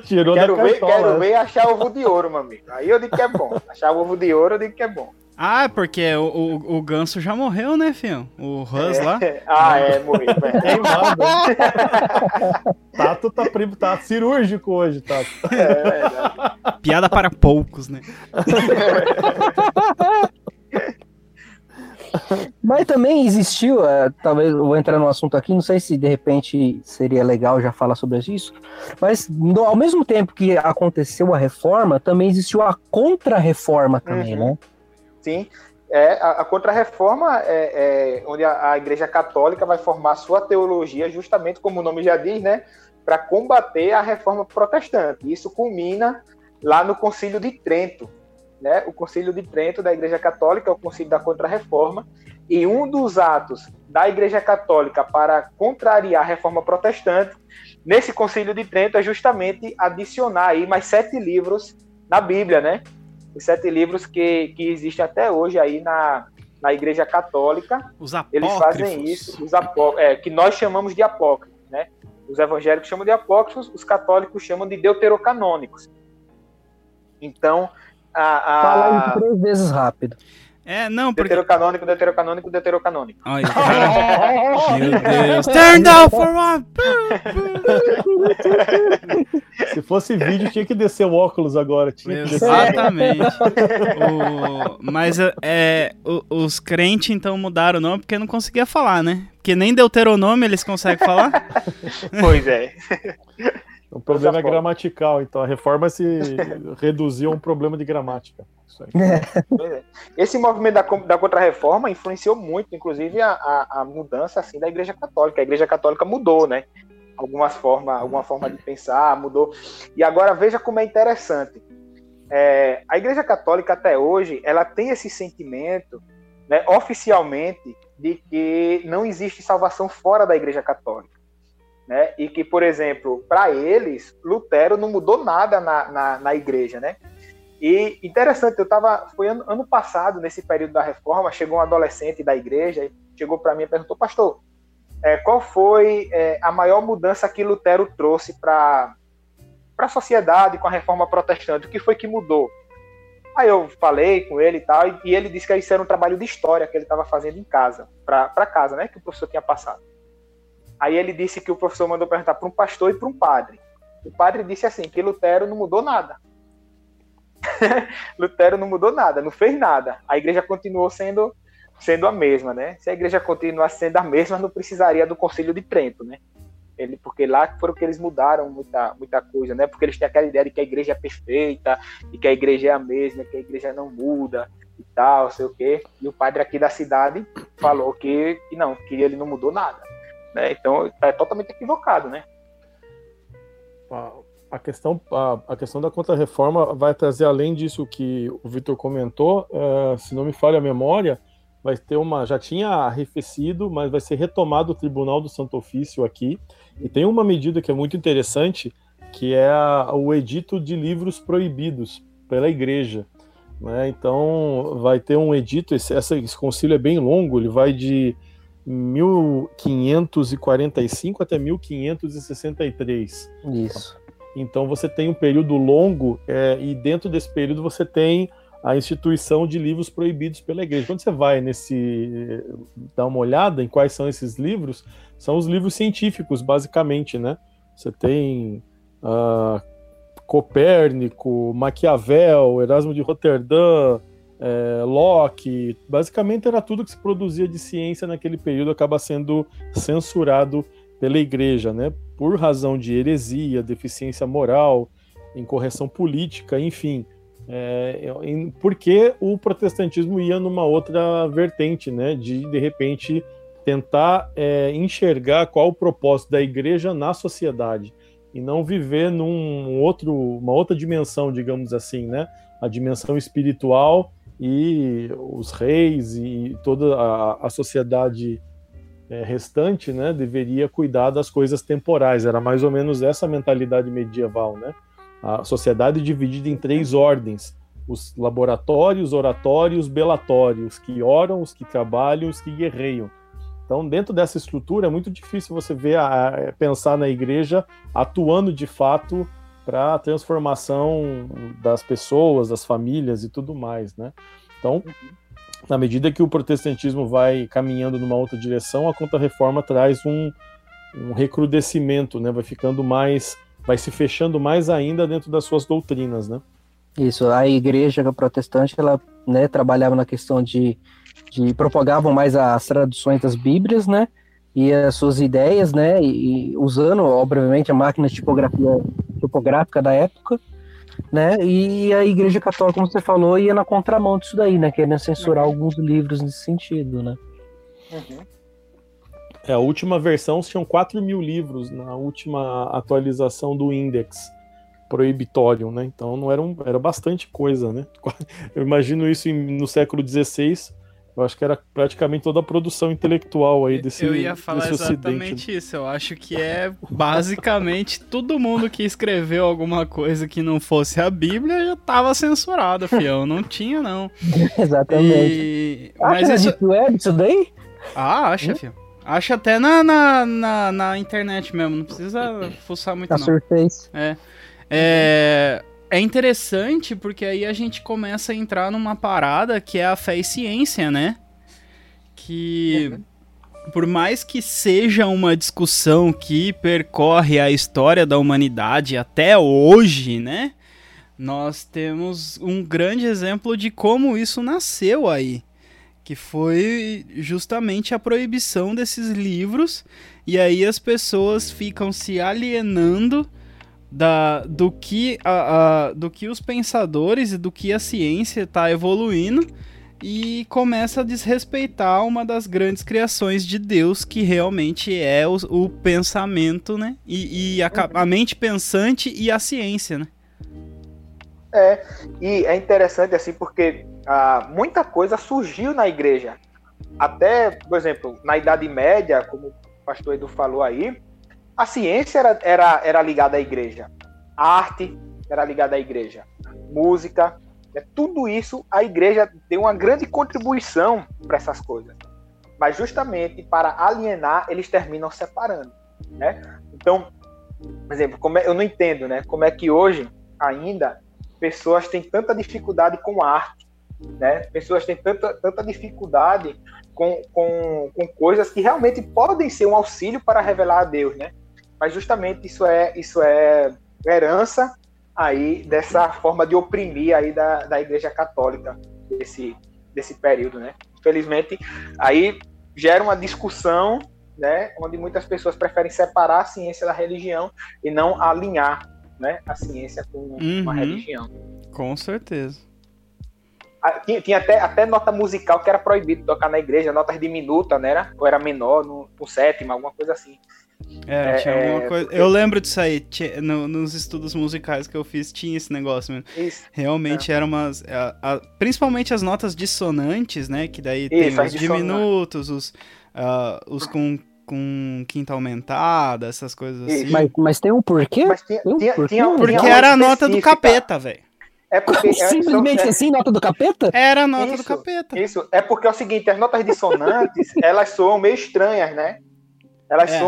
Tirou quero da ver, quero ver achar ovo de ouro, meu amigo. Aí eu digo que é bom. Achar ovo de ouro, eu digo que é bom. Ah, porque o, o, o ganso já morreu, né, filho? O Hans é. lá. (laughs) Ah, é, morreu. (laughs) É. Tato tá, tá cirúrgico hoje, Tato. É, é Piada para poucos, né? (laughs) Mas também existiu, é, talvez eu vou entrar no assunto aqui, não sei se de repente seria legal já falar sobre isso, mas no, ao mesmo tempo que aconteceu a reforma, também existiu a contra-reforma também, uhum. né? Sim, é, a, a contra-reforma é, é onde a, a, Igreja Católica vai formar sua teologia, justamente como o nome já diz, né, para combater a reforma protestante. Isso culmina lá no Concílio de Trento, né? O Concílio de Trento da Igreja Católica, é o Concílio da Contra-Reforma, e um dos atos da Igreja Católica para contrariar a reforma protestante, nesse Concílio de Trento, é justamente adicionar aí mais sete livros na Bíblia, né? Os sete livros que, que existem até hoje aí na, na Igreja Católica. Os apócrifos. Eles fazem isso, os apó é, que nós chamamos de apócrifos, né? Os evangélicos chamam de apócrifos, os católicos chamam de deuterocanônicos. Então, a, a... Fala aí três vezes rápido. É, não, porque... Deuterocanônico, deuterocanônico, deuterocanônico. Olha, (laughs) Meu Deus. Turn down for one. Se fosse vídeo, tinha que descer o óculos agora. Tinha Exatamente. o... Mas é, o, os crentes, então, mudaram o nome porque não conseguia falar, né? Porque nem Deuteronômio eles conseguem falar. pois é. O problema é gramatical, então a reforma se (laughs) reduziu a um problema de gramática. É. Esse movimento da, da contra-reforma influenciou muito, inclusive, a, a, a, mudança assim, da Igreja Católica. A Igreja Católica mudou, né? Algumas forma, alguma forma de pensar, mudou. E agora veja como é interessante. É, a Igreja Católica até hoje, ela tem esse sentimento, né, oficialmente, de que não existe salvação fora da Igreja Católica né? E que, por exemplo, para eles, Lutero não mudou nada na, na, na igreja, né? E interessante, eu estava, foi ano, ano, passado, nesse período da reforma, chegou um adolescente da igreja, chegou para mim e perguntou, pastor, é, qual foi é, a maior mudança que Lutero trouxe para a sociedade com a reforma protestante? O que foi que mudou? Aí eu falei com ele e tal, e ele disse que isso era um trabalho de história que ele estava fazendo em casa, para casa, né, que o professor tinha passado. Aí ele disse que o professor mandou perguntar para um pastor e para um padre. O padre disse assim que Lutero não mudou nada. (laughs) Lutero não mudou nada, não fez nada. A igreja continuou sendo sendo a mesma, né? Se a igreja continuasse sendo a mesma, não precisaria do Concílio de Trento, né? Ele, porque lá foram que eles mudaram muita, muita coisa, né? Porque eles têm aquela ideia de que a igreja é perfeita e que a igreja é a mesma, que a igreja não muda e tal, sei o quê. E o padre aqui da cidade falou que, que não, que ele não mudou nada. Né? Então é totalmente equivocado, né? A questão, a, a questão da contra-reforma vai trazer, além disso que o Vitor comentou, uh, se não me falha a memória, vai ter uma. Já tinha arrefecido, mas vai ser retomado o Tribunal do Santo Ofício aqui. E tem uma medida que é muito interessante, que é a, o edito de livros proibidos pela igreja. Né? Então, vai ter um edito, esse, esse concílio é bem longo, ele vai de 1545 até 1563. Isso. Então você tem um período longo é, e dentro desse período você tem a instituição de livros proibidos pela igreja. Quando você vai nesse dar uma olhada em quais são esses livros, são os livros científicos, basicamente, né? Você tem uh, Copérnico, Maquiavel, Erasmo de Roterdã, é, Locke, basicamente era tudo que se produzia de ciência naquele período acaba sendo censurado pela igreja, né? Por razão de heresia, deficiência moral, incorreção política, enfim. É, porque o protestantismo ia numa outra vertente, né? De de repente tentar é, enxergar qual o propósito da igreja na sociedade e não viver num outro, uma outra dimensão, digamos assim, né? A dimensão espiritual e os reis e toda a, a sociedade é, restante, né, deveria cuidar das coisas temporais. Era mais ou menos essa mentalidade medieval, né? A sociedade dividida em três ordens: os laboratórios, oratórios, belatórios, que oram, os que trabalham, os que guerreiam. Então, dentro dessa estrutura, é muito difícil você ver a, a pensar na igreja atuando de fato para a transformação das pessoas, das famílias e tudo mais, né? Então, na medida que o protestantismo vai caminhando numa outra direção, a contra-reforma traz um, um recrudescimento, né? Vai ficando mais, vai se fechando mais ainda dentro das suas doutrinas, né? Isso, a igreja protestante, ela né, trabalhavam na questão de, de propagavam mais as traduções das Bíblias, né, e as suas ideias, né, e, usando, obviamente, a máquina de tipografia tipográfica da época, né, e a Igreja Católica, como você falou, ia na contramão disso daí, né, querendo censurar alguns livros nesse sentido, né. Uhum. É, a última versão tinham 4 mil livros na última atualização do Index Prohibitorium, né? Então não era, um, era bastante coisa, né? (laughs) Eu imagino isso em, no século XVI. Eu acho que era praticamente toda a produção intelectual aí desse Eu ia falar desse exatamente ocidente. isso. Eu acho que é basicamente todo mundo que escreveu alguma coisa que não fosse a Bíblia já tava censurado, fião. Não tinha, não. (laughs) Exatamente. E... Acha Mas na isso. Deep Web isso daí? Ah, acha, fião. Acha até na, na, na, na internet mesmo. Não precisa fuçar muito, Na não. Surface. É. É, é interessante porque aí a gente começa a entrar numa parada que é a fé e ciência, né? Que por mais que seja uma discussão que percorre a história da humanidade até hoje, né? Nós temos um grande exemplo de como isso nasceu aí, que foi justamente a proibição desses livros e aí as pessoas ficam se alienando da, do, que a, a- do que os pensadores e do que a ciência está evoluindo e começa a desrespeitar uma das grandes criações de Deus, que realmente é o, o pensamento, né? E, e a, a mente pensante e a ciência, né? É, e é interessante assim porque ah, muita coisa surgiu na igreja. Até, por exemplo, na Idade Média, como o pastor Edu falou aí, a ciência era, era, era ligada à igreja. A arte era ligada à igreja. Música, né, tudo isso a igreja deu uma grande contribuição para essas coisas. Mas justamente para alienar, eles terminam separando. Né? Então, por exemplo, como é- eu não entendo né, como é que hoje ainda pessoas têm tanta dificuldade com arte, né? Pessoas têm tanta, tanta dificuldade com, com, com coisas que realmente podem ser um auxílio para revelar a Deus, né? Mas justamente isso é isso é herança aí dessa forma de oprimir aí da, da Igreja Católica desse, desse período, né? Infelizmente, aí gera uma discussão, né? Onde muitas pessoas preferem separar a ciência da religião e não alinhar, né? A ciência com uma Uhum. religião. Com certeza. Ah, Tinha, tinha até, até nota musical que era proibido tocar na igreja, notas diminuta, né? Era? Ou era menor, no, no sétima, alguma coisa assim. É, É, tinha alguma é, coisa. porque- Eu lembro disso aí. tinha- no- nos estudos musicais que eu fiz, tinha esse negócio mesmo. Isso. Realmente É. eram umas. a- a- principalmente as notas dissonantes, né? Que daí tem Isso, as os dissonantes. diminutos, os, ah, os com, com quinta aumentada, essas coisas assim. Mas, mas tem um porquê? Mas tinha, Eu- tinha, por tinha, quê? tinha Porque era a nota do capeta, velho. É porque. é- Simplesmente são- é- assim, nota do capeta? Era a nota do Isso. capeta. Isso, é porque é o seguinte, as notas dissonantes, (laughs) elas soam meio estranhas, né? Elas É.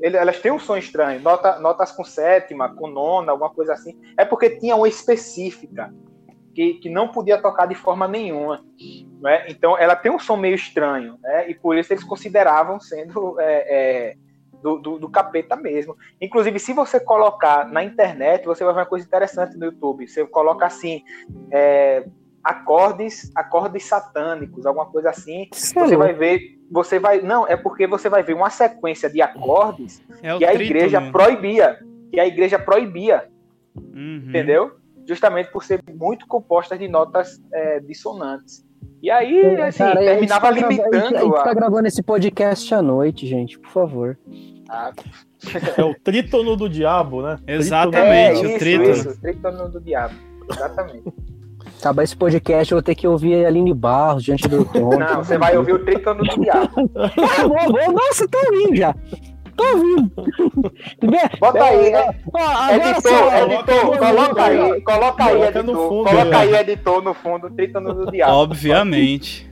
ele- elas têm um som estranho, nota, notas com sétima, com nona, alguma coisa assim. É porque tinha uma específica que, que não podia tocar de forma nenhuma, né? Então ela tem um som meio estranho, né? E por isso eles consideravam sendo é, é, do, do, do capeta mesmo. Inclusive, se você colocar na internet, você vai ver uma coisa interessante no YouTube. Você coloca assim, é, acordes, acordes satânicos, alguma coisa assim. Você vai ver, você vai, não, é porque você vai ver uma sequência de acordes É o que a trítono. igreja proibia, que a igreja proibia, Uhum. entendeu? Justamente por ser muito compostas de notas é, dissonantes. E aí, assim, Cara, a gente terminava tá grava- a gente- A limitando gente tá a, gravando esse podcast à noite, gente, por favor. a- É o trítono do diabo, né? Exatamente. é, o isso, trítono. isso, trítono do diabo. Exatamente. Acabar esse podcast, eu vou ter que ouvir a Aline Barros diante do (laughs) Tom. Não, você vai ouvir o trítono do diabo. Ah, vou, vou. Nossa, tô ouvindo já. Tô ouvindo. (laughs) Bota aí, É, é, ó, editor, só, editor, coloca coloca aí, coloca aí, Coloca no editor, fundo, coloca aí, editor, no fundo, trítono do diabo. (laughs) Obviamente.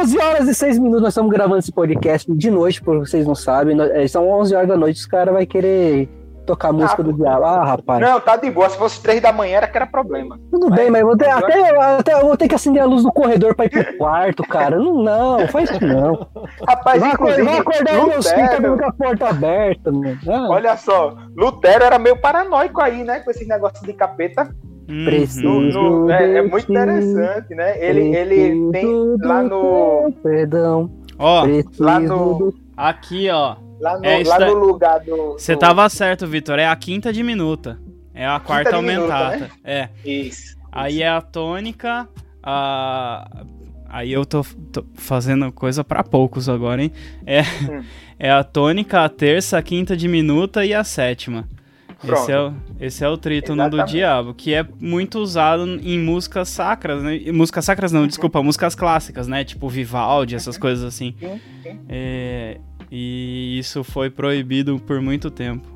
11 horas e 6 minutos, nós estamos gravando esse podcast de noite, por vocês não sabem. É, São 11 horas da noite, os caras vão querer tocar a música Ah, do diabo. Ah, rapaz. Não, tá de boa. Se fosse três da manhã, era que era problema. Tudo bem, mas eu vou ter, até, até eu vou ter que acender a luz do corredor pra ir pro quarto, cara. Não, não, faz isso não. Rapaz, Vai acordar, inclusive, vai acordar meus filhos Lutero, com a porta aberta, mano. Ah, olha só, Lutero era meio paranoico aí, né? Com esses negócios de capeta. Uhum. Preciso No- no- é, é muito interessante, né? Ele, ele tem lá no, Perdão. Ó, lá no- aqui, ó. Lá no, É, lá daí- no lugar do. Você do- tava certo, Vitor. É a quinta diminuta. É a quarta aumentada. né? É. Isso. Aí é a tônica, a. Aí eu tô, tô fazendo coisa pra poucos agora, hein? É, Hum. (laughs) é a tônica, a terça, a quinta diminuta e a sétima. Pronto. Esse é, o, esse é o trítono do Exatamente. diabo, que é muito usado em músicas sacras, né? Músicas sacras não, desculpa, músicas clássicas, né? Tipo Vivaldi, essas coisas assim. Sim, sim. É, e isso foi proibido por muito tempo.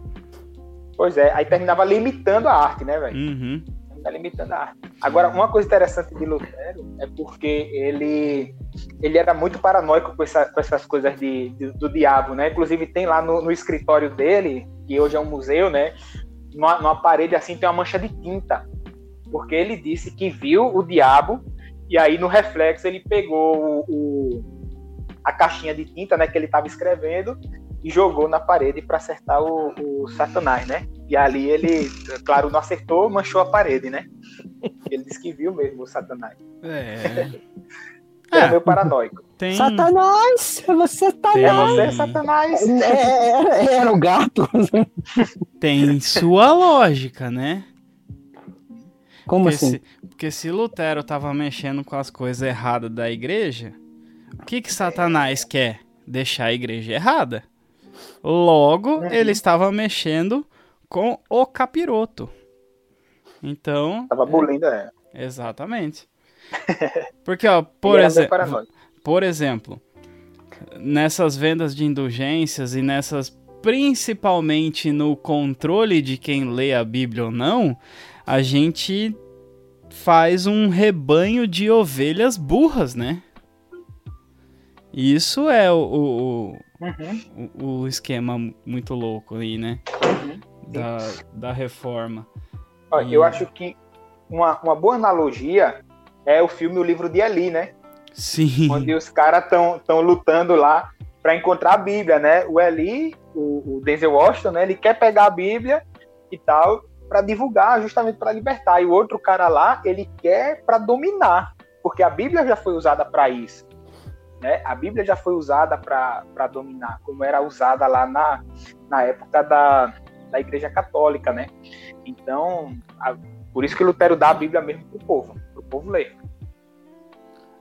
Pois é, aí terminava limitando a arte, né, velho? Uhum. Tá limitando a arte. Agora, uma coisa interessante de Lutero é porque ele, ele era muito paranoico com, essa- com essas coisas de, de- do diabo, né? Inclusive tem lá no, no escritório dele, que hoje é um museu, né? Numa, numa parede assim tem uma mancha de tinta. Porque ele disse que viu o diabo e aí no reflexo ele pegou o, o- a caixinha de tinta, né, que ele estava escrevendo e jogou na parede para acertar o, o Satanás, né? E ali ele, claro, não acertou, manchou a parede, né? Ele disse que viu mesmo o Satanás. É. (laughs) Era É. meio paranoico. Tem, Satanás! Você tá tem, É você, Satanás! É, era, era o gato. tem sua lógica, né? Como Porque, assim? se, porque se Lutero tava mexendo com as coisas erradas da igreja, o que que Satanás quer? Deixar a igreja errada. Logo, Uhum. ele estava mexendo com o capiroto. Então, Tava bulindo, é. exatamente. (laughs) Porque, ó, por paranoico. por exemplo, nessas vendas de indulgências e nessas principalmente no controle de quem lê a Bíblia ou não, a gente faz um rebanho de ovelhas burras, né? Isso é o, o, Uhum. o, o esquema muito louco aí, né? Uhum. Da, da reforma. Ó, E- Eu acho que uma, uma boa analogia é o filme O Livro de Eli, né? Sim. onde os caras estão tão lutando lá para encontrar a Bíblia, né? O Eli, o, o Denzel Washington, né? Ele quer pegar a Bíblia e tal para divulgar, justamente para libertar. E o outro cara lá, ele quer para dominar, porque a Bíblia já foi usada para isso, né? A Bíblia já foi usada para dominar, como era usada lá na, na época da, da Igreja Católica, né? Então, a- por isso que Lutero dá a Bíblia mesmo pro povo, pro povo ler.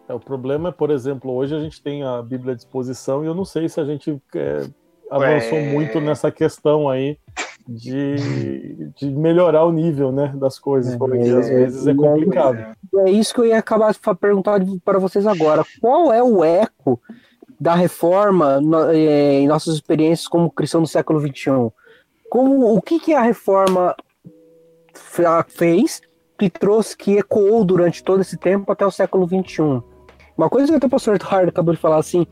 É, o problema é, por exemplo, hoje a gente tem a Bíblia à disposição e eu não sei se a gente é, avançou Ué. muito nessa questão aí de, de melhorar o nível né, das coisas, É, porque é, às vezes é é, complicado. É isso que eu ia acabar de perguntar para vocês agora. Qual é o eco da reforma no- eh, em nossas experiências como cristão do século XXI? Como, o que, que a reforma fe- fez que trouxe, que ecoou durante todo esse tempo até o século XXI? Uma coisa que até o pastor Eduardo acabou de falar assim,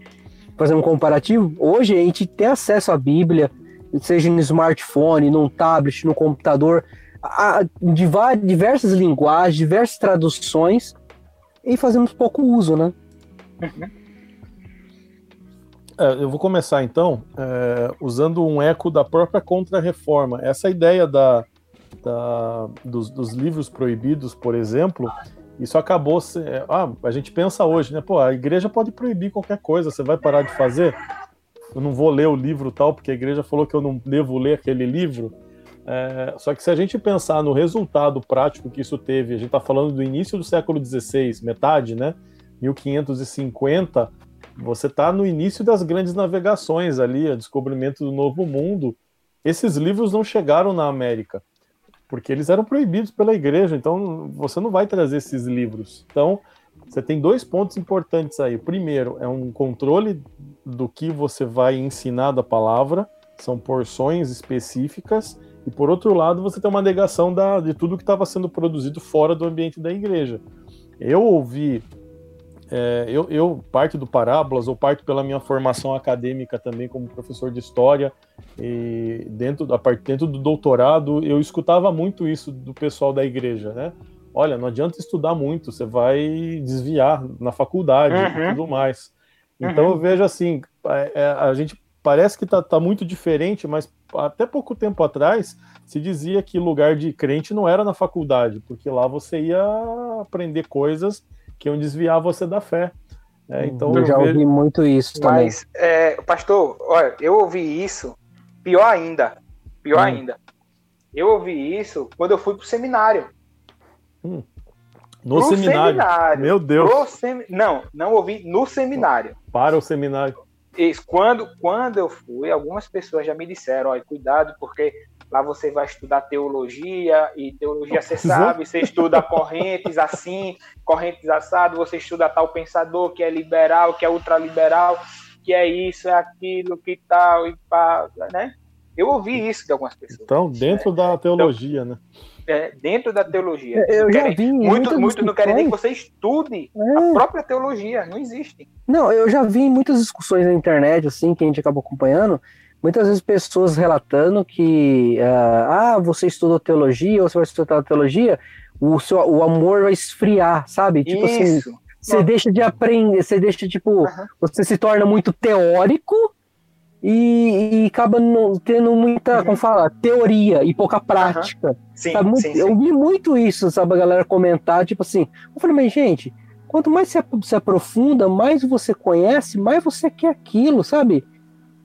fazer um comparativo, hoje a gente tem acesso à Bíblia, seja no smartphone, num tablet, no computador, a, de va- diversas linguagens, diversas traduções, e fazemos pouco uso, né? É, eu vou começar então é, usando um eco da própria Contra-Reforma. Essa ideia da, da- dos, dos livros proibidos, por exemplo, isso acabou. Se, é, ah, a gente pensa hoje, né? Pô, a igreja pode proibir qualquer coisa, você vai parar de fazer? Eu não vou ler o livro tal, porque a igreja falou que eu não devo ler aquele livro. É, só que se a gente pensar no resultado prático que isso teve, a gente está falando do início do século XVI, metade, né? 1550, você está no início das grandes navegações ali, o descobrimento do Novo Mundo. Esses livros não chegaram na América, porque eles eram proibidos pela igreja, então você não vai trazer esses livros. Então, você tem dois pontos importantes aí. O primeiro é um controle do que você vai ensinar da palavra, são porções específicas, e por outro lado, você tem uma negação da, de tudo que estava sendo produzido fora do ambiente da igreja. Eu ouvi é, eu, eu parte do Parábolas, ou parte pela minha formação acadêmica também como professor de história, e dentro, da parte, dentro do doutorado, eu escutava muito isso do pessoal da igreja, né? Olha, não adianta estudar muito, você vai desviar na faculdade Uhum. e tudo mais. Então Uhum. eu vejo assim, é, é, a gente parece que tá, tá muito diferente, mas até pouco tempo atrás se dizia que lugar de crente não era na faculdade, porque lá você ia aprender coisas que iam desviar você da fé. É, então eu, eu já vejo... ouvi muito isso também. Mas, é, pastor, olha, eu ouvi isso, pior ainda, pior hum. ainda. Eu ouvi isso quando eu fui pro seminário. Hum. No seminário. seminário. Meu Deus. Sem... Não, não ouvi no seminário. Para o seminário. Quando, quando eu fui, algumas pessoas já me disseram, olha, cuidado, porque lá você vai estudar teologia, e teologia você sabe, você estuda correntes assim, correntes assado, você estuda tal pensador que é liberal, que é ultraliberal, que é isso, é aquilo, que tal, e pá, né? Eu ouvi isso de algumas pessoas. Então, dentro né? da teologia, então, né? É, dentro da teologia. Eu já querem, vi muito, muito não querem nem que você estude é. a própria teologia, não existe. Não, eu já vi muitas discussões na internet, assim, que a gente acabou acompanhando, muitas vezes pessoas relatando que, uh, ah, você estudou teologia, ou você vai estudar teologia, o, seu, o amor vai esfriar, sabe? Tipo assim, Isso. assim, você deixa de aprender, você deixa, tipo, uhum. você se torna muito teórico e, e acaba no, tendo muita, uhum. como fala, teoria e pouca prática. Uhum. Sim, muito, sim, sim. Eu vi muito isso, sabe, a galera comentar, tipo assim, eu falei, mas gente, quanto mais você se aprofunda, mais você conhece, mais você quer aquilo, sabe?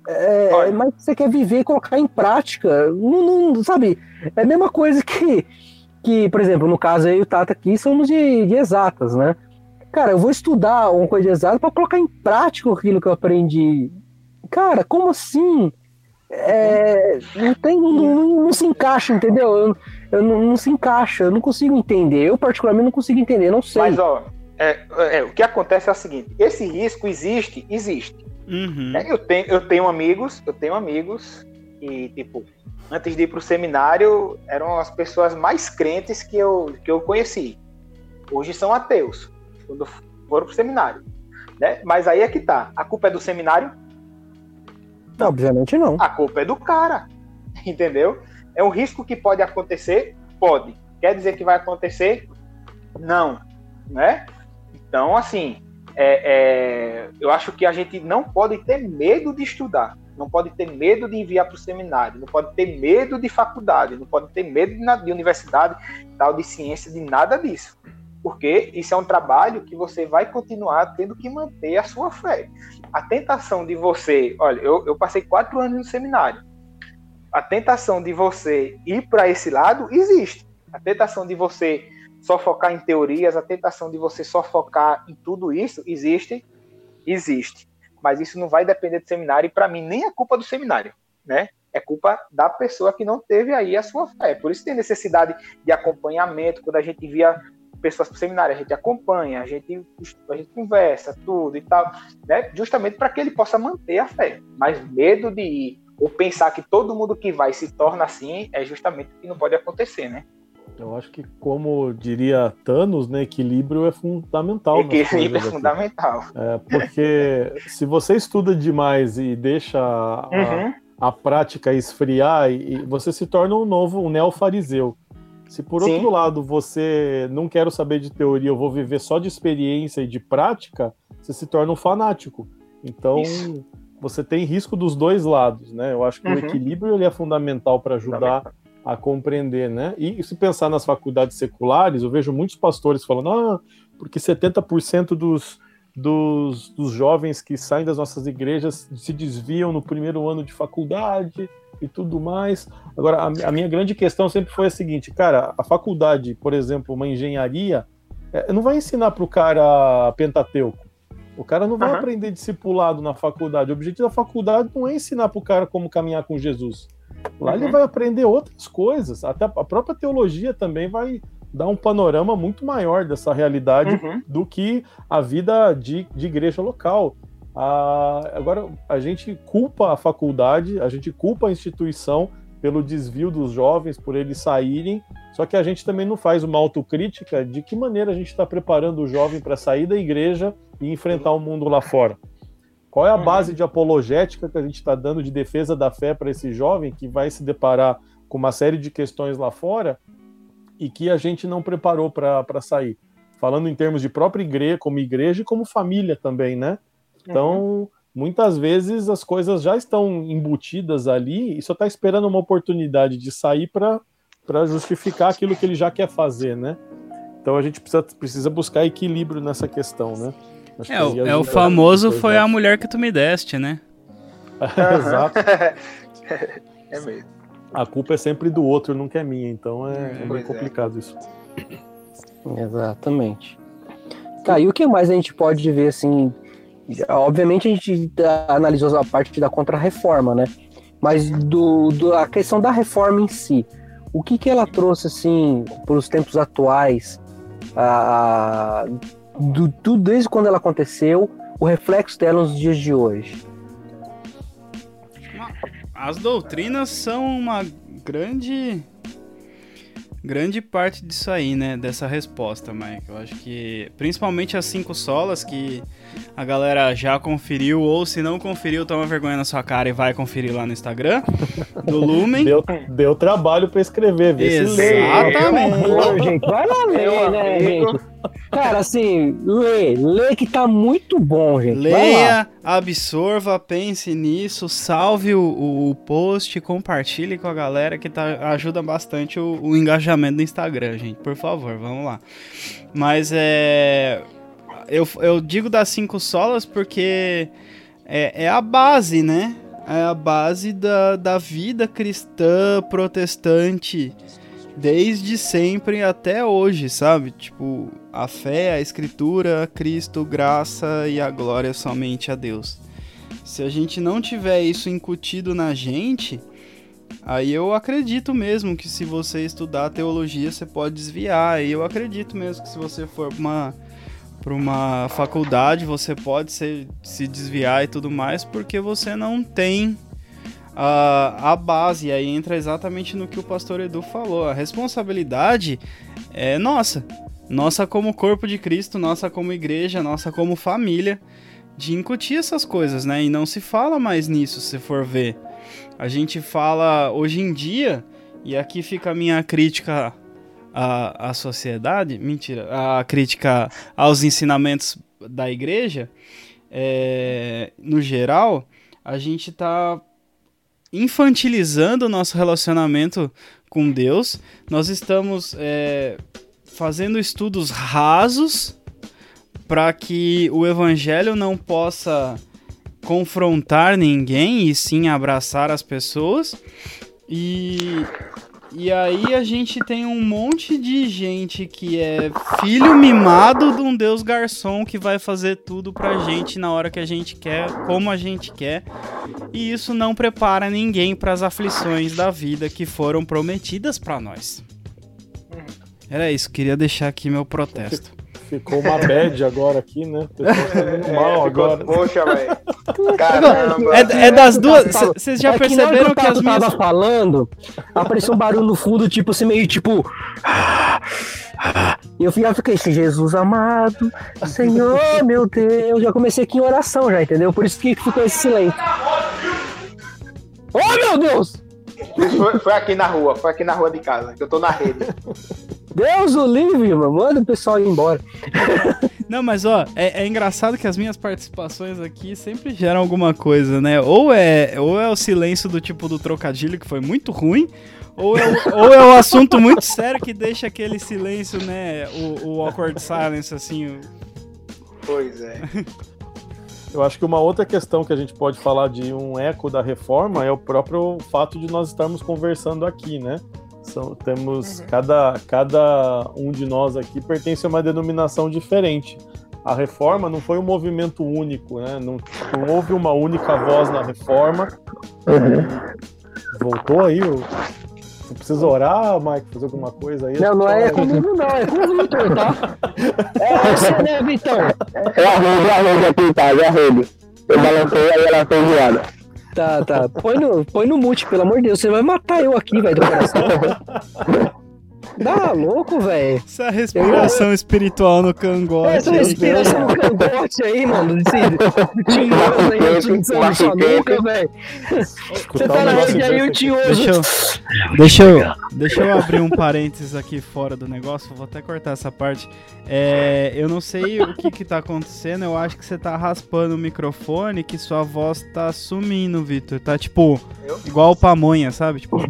É, mais você quer viver e colocar em prática. Não, não, sabe? É a mesma coisa que, que, por exemplo, no caso eu e o Tata aqui somos de, de exatas, né? Cara, eu vou estudar uma coisa de exata para colocar em prática aquilo que eu aprendi. Cara, como assim? É, não, tem, não, não, não, se encaixa, entendeu? Eu, eu não, não, se encaixa, eu não consigo entender. Eu, particularmente, não consigo entender, não sei. Mas, ó, é, é, o que acontece é o seguinte: esse risco existe, existe. Uhum. É, eu, tenho, eu tenho amigos, eu tenho amigos que, tipo, antes de ir pro seminário, eram as pessoas mais crentes que eu, que eu conheci. Hoje são ateus, quando foram pro seminário. Né? Mas aí é que tá. A culpa é do seminário? Não, obviamente não. A culpa é do cara. Entendeu? É um risco que pode acontecer? Pode. Quer dizer que vai acontecer? Não. Né? Então, assim, é, é, eu acho que a gente não pode ter medo de estudar, não pode ter medo de enviar para o seminário, não pode ter medo de faculdade, não pode ter medo de, de universidade, tal, de ciência, de nada disso. Porque isso é um trabalho que você vai continuar tendo que manter a sua fé. A tentação de você, olha, eu, eu passei quatro anos no seminário. A tentação de você ir para esse lado existe. A tentação de você só focar em teorias, a tentação de você só focar em tudo isso existe, existe. Mas isso não vai depender do seminário e para mim nem é culpa do seminário, né? É culpa da pessoa que não teve aí a sua fé. Por isso tem necessidade de acompanhamento. Quando a gente via pessoas para o seminário, a gente acompanha, a gente, a gente conversa, tudo e tal, né? Justamente para que ele possa manter a fé. Mas medo de ir ou pensar que todo mundo que vai se torna assim é justamente o que não pode acontecer, né? Eu acho que, como diria Thanos, né, equilíbrio é fundamental. Equilíbrio é fundamental. É, porque (laughs) se você estuda demais e deixa a, uhum. a prática esfriar, e, você se torna um novo, um neofariseu. Se por Sim. outro lado você não quer saber de teoria, eu vou viver só de experiência e de prática, você se torna um fanático. Então, Isso. você tem risco dos dois lados, né? Eu acho que uhum. o equilíbrio ele é fundamental para ajudar a compreender, né? E se pensar nas faculdades seculares, eu vejo muitos pastores falando, ah, porque 70% dos, dos, dos jovens que saem das nossas igrejas se desviam no primeiro ano de faculdade e tudo mais. Agora, a, a minha grande questão sempre foi a seguinte, cara, a faculdade, por exemplo, uma engenharia, é, não vai ensinar para o cara Pentateuco. O cara não vai uhum. aprender discipulado na faculdade. O objetivo da faculdade não é ensinar para o cara como caminhar com Jesus. Lá uhum. ele vai aprender outras coisas. Até a própria teologia também vai dar um panorama muito maior dessa realidade uhum. do que a vida de, de igreja local. Ah, agora, a gente culpa a faculdade, a gente culpa a instituição pelo desvio dos jovens, por eles saírem, só que a gente também não faz uma autocrítica de que maneira a gente está preparando o jovem para sair da igreja e enfrentar o mundo lá fora. Qual é a uhum. base de apologética que a gente está dando de defesa da fé para esse jovem que vai se deparar com uma série de questões lá fora e que a gente não preparou para sair? Falando em termos de própria igreja, como igreja e como família também, né? Então, uhum. muitas vezes as coisas já estão embutidas ali e só está esperando uma oportunidade de sair para justificar aquilo que ele já quer fazer, né? Então a gente precisa, precisa buscar equilíbrio nessa questão, né? Acho é, o, é o famoso foi a mulher que tu me deste, né? (laughs) Exato. (laughs) é mesmo. A culpa é sempre do outro, nunca é minha, então é, é bem é. complicado isso. Exatamente. Tá, e o que mais a gente pode ver, assim, obviamente a gente analisou a parte da contra-reforma, né? Mas do, do, a questão da reforma em si, o que, que ela trouxe, assim, para os tempos atuais, a, do, do, desde quando ela aconteceu, o reflexo dela nos dias de hoje? As doutrinas são uma grande grande parte disso aí, né? Dessa resposta, Mike. Eu acho que principalmente as cinco solas que a galera já conferiu, ou se não conferiu, toma vergonha na sua cara e vai conferir lá no Instagram do (laughs) Lumen. Deu, deu trabalho para escrever, ver Exatamente. Se gente, vai lá ler, né, gente? Cara, assim, lê, lê que tá muito bom, gente. Leia, absorva, pense nisso, salve o, o, post, compartilhe com a galera que tá, ajuda bastante o, o engajamento do Instagram, gente. Por favor, vamos lá. Mas é. Eu, eu digo das cinco solas porque é, é a base, né? É a base da, da vida cristã protestante desde sempre até hoje, sabe? Tipo, a fé, a escritura, Cristo, graça e a glória somente a Deus. Se a gente não tiver isso incutido na gente, aí eu acredito mesmo que se você estudar teologia você pode desviar. E eu acredito mesmo que se você for uma para uma faculdade você pode ser, se desviar e tudo mais porque você não tem a, a base. Aí entra exatamente no que o pastor Edu falou. A responsabilidade é nossa. Nossa como corpo de Cristo, nossa como igreja, nossa como família, de incutir essas coisas, né? E não se fala mais nisso, se for ver. A gente fala hoje em dia, e aqui fica a minha crítica à sociedade, mentira, a crítica aos ensinamentos da igreja, é, no geral, a gente tá infantilizando o nosso relacionamento com Deus. Nós estamos é, fazendo estudos rasos para que o evangelho não possa confrontar ninguém e sim abraçar as pessoas. E e aí a gente tem um monte de gente que é filho mimado de um deus garçom que vai fazer tudo pra gente na hora que a gente quer, como a gente quer. E isso não prepara ninguém para as aflições da vida que foram prometidas para nós. Era isso, queria deixar aqui meu protesto. Ficou uma bad agora aqui, né? (laughs) É, mal agora. Poxa, velho. Caramba. É, é das duas. Vocês já é perceberam que, que as minhas. tava falando, apareceu um barulho no fundo, tipo assim, meio tipo. E eu fiquei assim, Jesus amado, Senhor, meu Deus. Já comecei aqui em oração, já, entendeu? Por isso que ficou esse silêncio. Oh, meu Deus! Foi, foi, aqui na rua, foi aqui na rua de casa, que eu tô na rede. Deus o livre, mano. Manda o pessoal ir embora. Não, mas ó, é, é, engraçado que as minhas participações aqui sempre geram alguma coisa, né? Ou é, ou é o silêncio do tipo do trocadilho, que foi muito ruim, ou é, o, ou é o assunto muito sério que deixa aquele silêncio, né? O, o awkward silence, assim. Pois é. Eu acho que uma outra questão que a gente pode falar de um eco da reforma é o próprio fato de nós estarmos conversando aqui, né? São, temos uhum. cada, cada um de nós aqui pertence a uma denominação diferente. A reforma não foi um movimento único, né? Não, não houve uma única voz na reforma. Uhum. Voltou aí o, você precisa orar, Mike, fazer alguma coisa aí? Não, não é comigo não, é com o Vitor, tá? (laughs) É você, né, Vitão? É a rede, é a rede aqui, tá? É a rede. Eu balancei, aí ela foi voada. Tá, tá. Põe no, põe no mute, pelo amor de Deus. Você vai matar eu aqui, velho, do coração. (laughs) Dá louco, velho. Essa respiração espiritual no cangote. Essa aí. respiração no cangote aí, mano. Desse, do tinhoso aí, utilizando na sua nuca, velho. Você tá na rede aí, o tinhoso. Deixa eu, (laughs) deixa, eu, deixa eu abrir um parênteses aqui fora do negócio, vou até cortar essa parte. É, eu não sei o que que tá acontecendo, eu acho que você tá raspando o microfone, que sua voz tá sumindo, Vitor. Tá tipo, Eu? igual o pamonha, sabe? Tipo,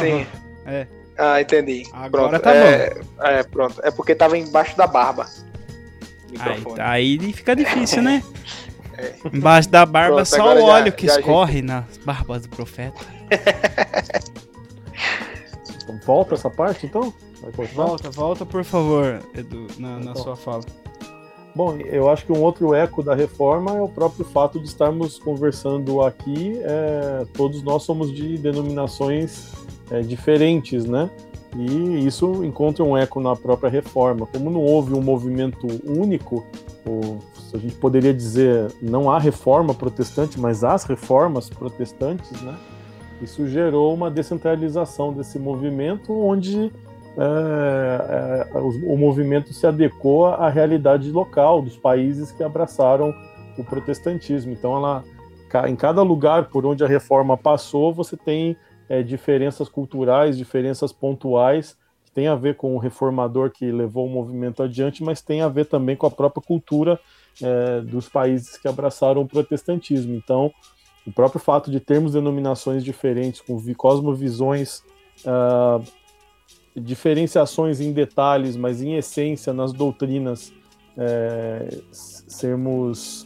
Sim. É. Ah, entendi. Agora pronto. tá é, É, pronto. É porque tava embaixo da barba. aí, Microfone. aí fica difícil, né? (laughs) Embaixo da barba Pronto, só o já- óleo que já escorre nas barbas do profeta. (laughs) Então, volta essa parte, então? Volta, volta por favor, Edu, na, na Então. sua fala. Bom, eu acho que um outro eco da reforma é o próprio fato de estarmos conversando aqui. é, todos nós somos de denominações é, diferentes, né? E isso encontra um eco na própria reforma. Como não houve um movimento único, ou a gente poderia dizer não há reforma protestante, mas as reformas protestantes, né? Isso gerou uma descentralização desse movimento, onde é, é, o, o movimento se adequou à realidade local dos países que abraçaram o protestantismo. Então, ela, em cada lugar por onde a reforma passou, você tem é, diferenças culturais, diferenças pontuais, que tem a ver com o reformador que levou o movimento adiante, mas tem a ver também com a própria cultura é, dos países que abraçaram o protestantismo. Então, o próprio fato de termos denominações diferentes, com vi- cosmovisões ah, diferenciações em detalhes, mas em essência nas doutrinas é, sermos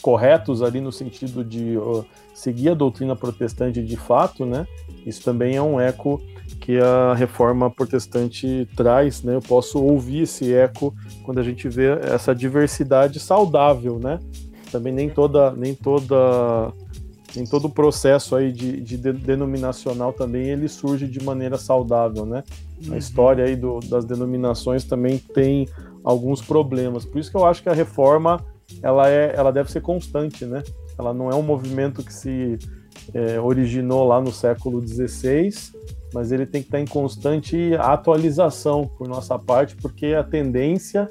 corretos ali no sentido de ó, seguir a doutrina protestante de fato, né? Isso também é um eco que a reforma protestante traz, né? Eu posso ouvir esse eco quando a gente vê essa diversidade saudável, né? Também nem toda nem toda em todo o processo aí de, de de- denominacional também ele surge de maneira saudável, né? A história aí do- das denominações também tem alguns problemas. Por isso que eu acho que a reforma ela é, ela deve ser constante, né? Ela não é um movimento que se é, originou lá no século XVI, mas ele tem que estar em constante atualização por nossa parte, porque a tendência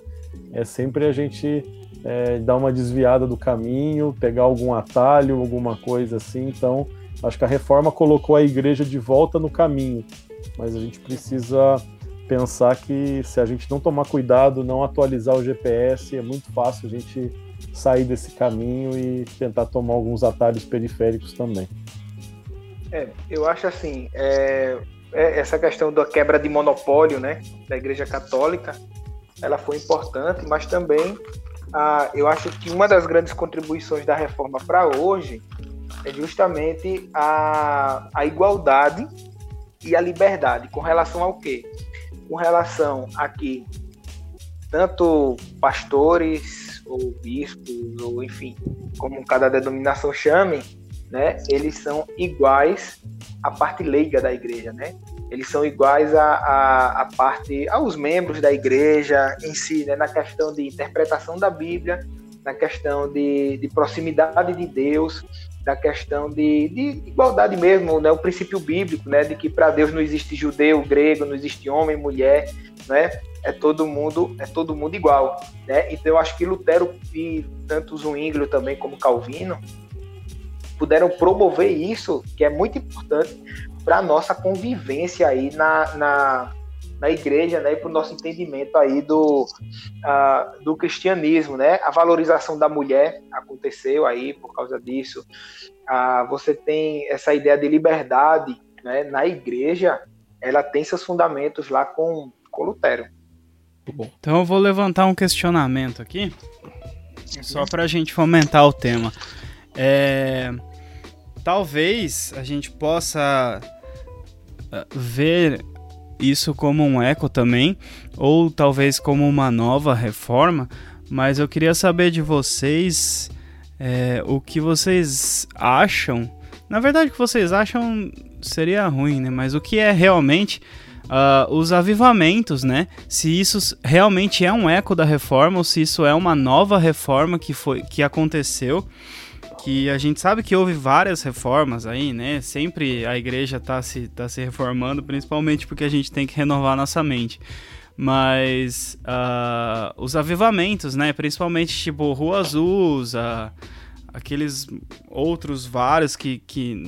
é sempre a gente é, dar uma desviada do caminho, pegar algum atalho, alguma coisa assim. Então, acho que a reforma colocou a igreja de volta no caminho, mas a gente precisa pensar que se a gente não tomar cuidado, não atualizar o GPS, é muito fácil a gente sair desse caminho e tentar tomar alguns atalhos periféricos também. É, eu acho assim, é, é, essa questão da quebra de monopólio, né, da Igreja Católica, ela foi importante, mas também eu acho que uma das grandes contribuições da reforma para hoje é justamente a, a igualdade e a liberdade. Com relação ao quê? Com relação a que tanto pastores ou bispos, ou enfim, como cada denominação chame, né, eles são iguais à parte leiga da igreja, né? Eles são iguais à, à parte aos membros da igreja em si, né, na questão de interpretação da Bíblia, na questão de, de proximidade de Deus, da questão de, de igualdade mesmo, né, o princípio bíblico, né, de que para Deus não existe judeu, grego, não existe homem, mulher, né? É todo mundo, é todo mundo igual, né? Então eu acho que Lutero e tanto Zwinglio também como Calvino puderam promover isso, que é muito importante para nossa convivência aí na, na, na igreja, né, e para o nosso entendimento aí do, uh, do cristianismo, né, a valorização da mulher aconteceu aí por causa disso, uh, você tem essa ideia de liberdade, né, na igreja, ela tem seus fundamentos lá com, com Lutero. Então eu vou levantar um questionamento aqui, só para a gente fomentar o tema. É, talvez a gente possa uh, ver isso como um eco também, ou talvez como uma nova reforma, mas eu queria saber de vocês é, o que vocês acham. Na verdade, o que vocês acham seria ruim, né? Mas o que é realmente uh, os avivamentos, né? Se isso realmente é um eco da reforma ou se isso é uma nova reforma que foi que aconteceu, que a gente sabe que houve várias reformas aí, né? Sempre a igreja tá se, tá se reformando, principalmente porque a gente tem que renovar nossa mente. Mas uh, os avivamentos, né? Principalmente tipo Rua Azul, aqueles outros vários que, que,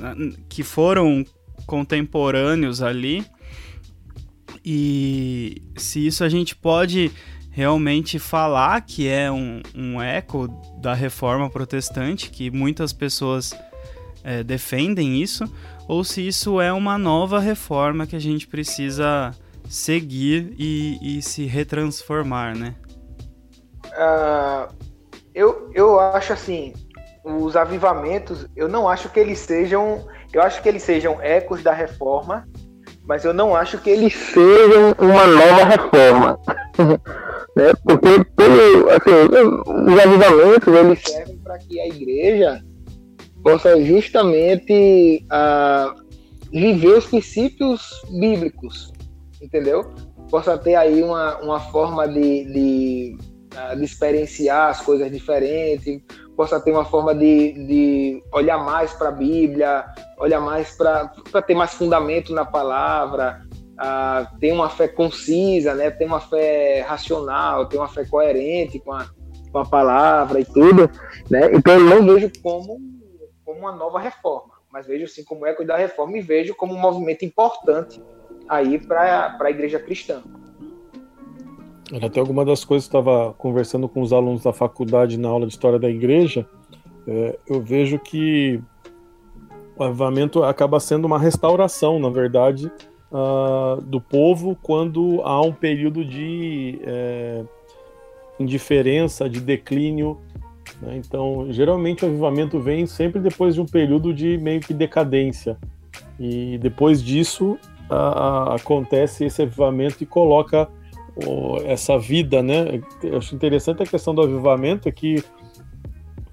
que foram contemporâneos ali. E se isso a gente pode realmente falar que é um, um eco da reforma protestante, que muitas pessoas é, defendem isso, ou se isso é uma nova reforma que a gente precisa seguir e, e se retransformar, né? Uh, eu, eu acho assim, os avivamentos, eu não acho que eles sejam, eu acho que eles sejam ecos da reforma, mas eu não acho que eles sejam uma nova reforma. (laughs) né? Porque todo, assim, os avivamentos eles servem para que a igreja possa justamente uh, viver os princípios bíblicos, entendeu? Possa ter aí uma, uma forma de, de, uh, de experienciar as coisas diferentes, possa ter uma forma de, de olhar mais para a Bíblia, olhar mais para ter mais fundamento na palavra, uh, ter uma fé concisa, né? ter uma fé racional, ter uma fé coerente com a, com a palavra e tudo. Né? Então eu não vejo como, como uma nova reforma, mas vejo sim como eco da reforma e vejo como um movimento importante aí para a igreja cristã. Até alguma das coisas que estava conversando com os alunos da faculdade na aula de história da igreja, é, eu vejo que o avivamento acaba sendo uma restauração, na verdade, uh, do povo quando há um período de é, indiferença, de declínio. Né? Então, geralmente o avivamento vem sempre depois de um período de meio que decadência. E depois disso uh, acontece esse avivamento e coloca essa vida, né? Eu acho interessante a questão do avivamento é que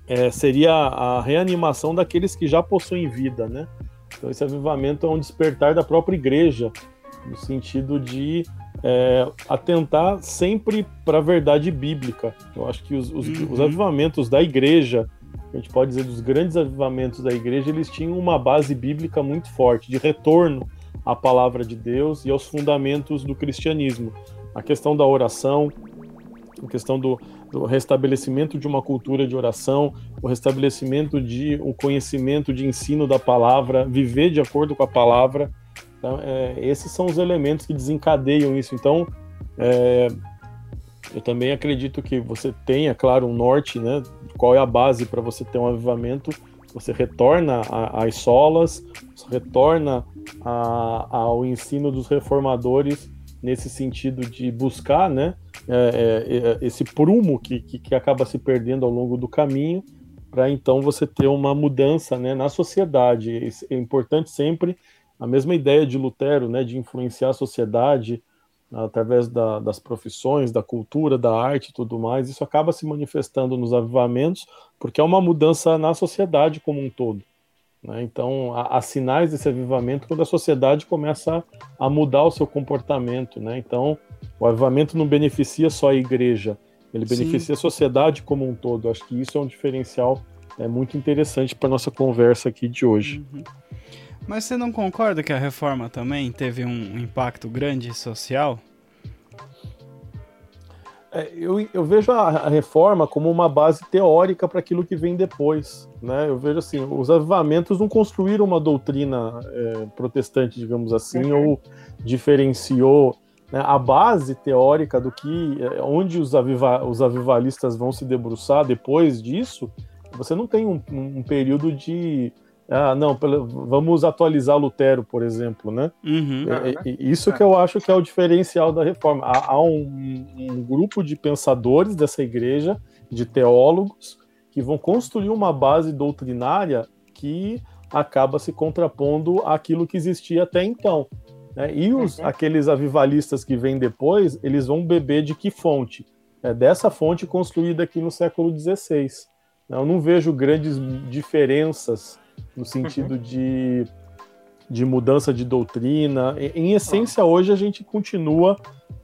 é, seria a reanimação daqueles que já possuem vida, né? Então esse avivamento é um despertar da própria igreja, no sentido de é, atentar sempre para a verdade bíblica. Eu acho que os, os, uhum. os, avivamentos da igreja, a gente pode dizer dos grandes avivamentos da igreja, eles tinham uma base bíblica muito forte, de retorno à palavra de Deus e aos fundamentos do cristianismo a questão da oração, a questão do, do, restabelecimento de uma cultura de oração, o restabelecimento de um conhecimento de ensino da palavra, viver de acordo com a palavra. Então, é, esses são os elementos que desencadeiam isso. Então, é, eu também acredito que você tenha, claro, um norte, né? Qual é a base para você ter um avivamento? Você retorna às solas, retorna a, ao ensino dos reformadores nesse sentido de buscar né, é, é, é, esse prumo que, que, que, acaba se perdendo ao longo do caminho, para então você ter uma mudança né, na sociedade. É importante sempre a mesma ideia de Lutero, né, de influenciar a sociedade através da, das profissões, da cultura, da arte e tudo mais. Isso acaba se manifestando nos avivamentos, porque é uma mudança na sociedade como um todo. Né? Então, há, há, sinais desse avivamento quando a sociedade começa a mudar o seu comportamento. Né? Então, o avivamento não beneficia só a igreja, ele beneficia Sim. a sociedade como um todo. Acho que isso é um diferencial é, muito interessante para nossa conversa aqui de hoje. Uhum. Mas você não concorda que a reforma também teve um impacto grande social? É, eu, eu, vejo a, reforma como uma base teórica para aquilo que vem depois. Né? Eu vejo assim, os avivamentos não construíram uma doutrina é, protestante, digamos assim, uhum. ou diferenciou né, a base teórica do que é, onde os, aviva, os avivalistas vão se debruçar depois disso. Você não tem um, um período de ah, não, vamos atualizar Lutero, por exemplo, né? Uhum. É, é, isso que eu acho que é o diferencial da reforma. Há, há um, um, grupo de pensadores dessa igreja, de teólogos, que vão construir uma base doutrinária que acaba se contrapondo àquilo que existia até então. Né? E os, uhum. aqueles avivalistas que vêm depois, eles vão beber de que fonte? É dessa fonte construída aqui no século XVI. Eu não vejo grandes diferenças no sentido uhum. de, de mudança de doutrina. Em, essência, hoje a gente continua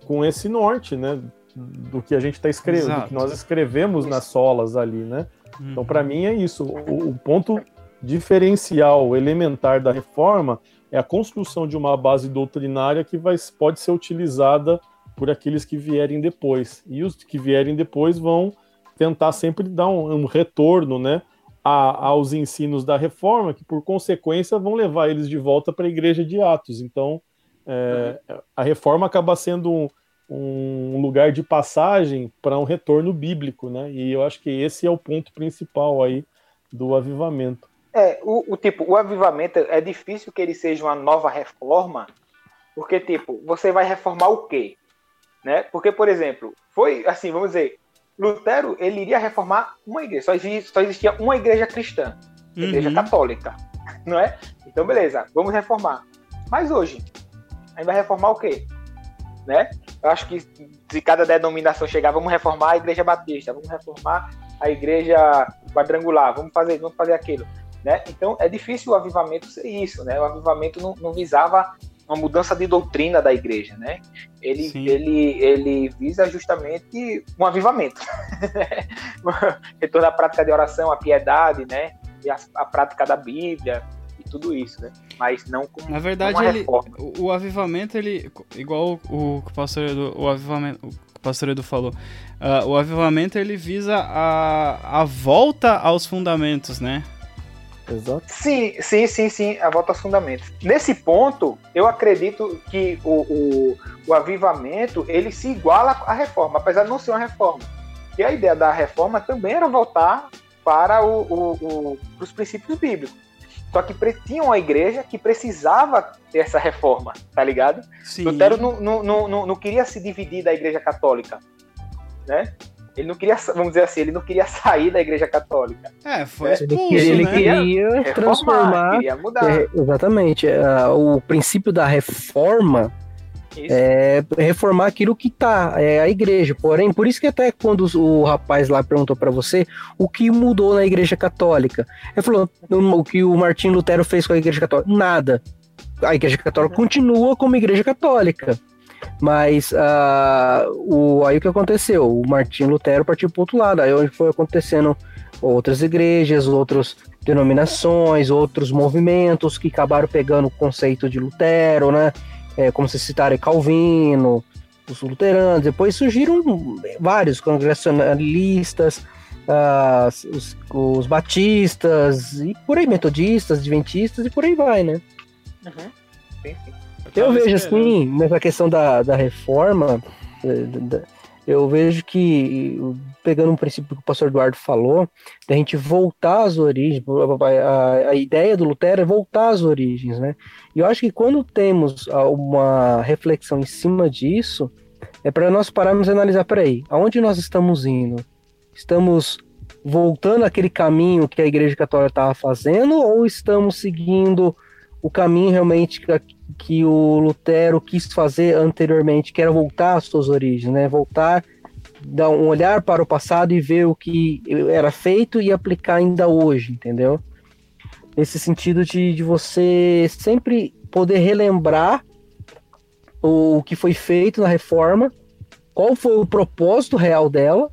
com esse norte, né? Do que a gente está escrevendo, do que nós escrevemos nas solas ali, né? Então, para mim, é isso. O, o ponto diferencial elementar da reforma é a construção de uma base doutrinária que vai, pode ser utilizada por aqueles que vierem depois. E os que vierem depois vão tentar sempre dar um, um retorno né, a, aos ensinos da reforma, que por consequência vão levar eles de volta para a igreja de Atos. Então, é, a reforma acaba sendo um, um lugar de passagem para um retorno bíblico, né? E eu acho que esse é o ponto principal aí do avivamento. É, o, o, tipo, o avivamento é difícil que ele seja uma nova reforma, porque tipo, você vai reformar o quê? Né? Porque, por exemplo, foi assim, vamos dizer, Lutero ele iria reformar uma igreja, só existia, só existia uma igreja cristã, a uhum. igreja católica, (laughs) não é? Então, beleza, vamos reformar. Mas hoje, a gente vai reformar o quê? Né? Eu acho que se cada denominação chegar, vamos reformar a igreja batista, vamos reformar a igreja quadrangular, vamos fazer, vamos fazer aquilo. Né? Então é difícil o avivamento ser isso, né? O avivamento não, não visava uma mudança de doutrina da igreja, né? Ele, ele, ele visa justamente um avivamento, (laughs) retorno à prática de oração, à piedade, né? E a, a prática da Bíblia, tudo isso, né? Mas não com Na verdade, ele, o, o, avivamento, ele, igual o, o pastor Edu, o avivamento, o pastor Edu falou, uh, o avivamento ele visa a, a volta aos fundamentos, né? Exato. Sim, sim, sim, sim, a volta aos fundamentos. Nesse ponto, eu acredito que o, o, o avivamento ele se iguala à reforma, apesar de não ser uma reforma. E a ideia da reforma também era voltar para o, o, os princípios bíblicos. Só que tinha uma igreja que precisava ter essa reforma, tá ligado? Sim. Lutero não, não, não, não queria se dividir da igreja católica, né? Ele não queria, vamos dizer assim, ele não queria (laughs) sair da igreja católica. É, foi né? expulso, ele, né? queria transformar. Queria mudar. É, exatamente. Uh, o princípio da reforma é, reformar aquilo que tá, é a igreja. Porém, por isso que até quando o rapaz lá perguntou para você o que mudou na igreja católica, ele falou o que o Martim Lutero fez com a igreja católica, nada. A igreja católica continua como igreja católica. Mas uh, o, aí o que aconteceu? O Martim Lutero partiu para outro lado, aí onde foi acontecendo outras igrejas, outras denominações, outros movimentos que acabaram pegando o conceito de Lutero, né? é, como se citarem Calvino, os luteranos, depois surgiram vários congregacionalistas, uh, os, os, batistas, e por aí, metodistas, adventistas, e por aí vai, né? Uhum. Sim. Eu, vejo assim, nessa questão da, da reforma, eu vejo que, pegando um princípio que o pastor Eduardo falou, da gente voltar às origens, a, a, ideia do Lutero é voltar às origens, né? E eu acho que quando temos uma reflexão em cima disso, é para nós pararmos e analisar, peraí, aonde nós estamos indo? Estamos voltando aquele caminho que a Igreja Católica estava fazendo ou estamos seguindo o caminho realmente que, o Lutero quis fazer anteriormente, que era voltar às suas origens, né? Voltar, dar um olhar para o passado e ver o que era feito e aplicar ainda hoje, entendeu? Nesse sentido de, de você sempre poder relembrar o, o que foi feito na reforma, qual foi o propósito real dela,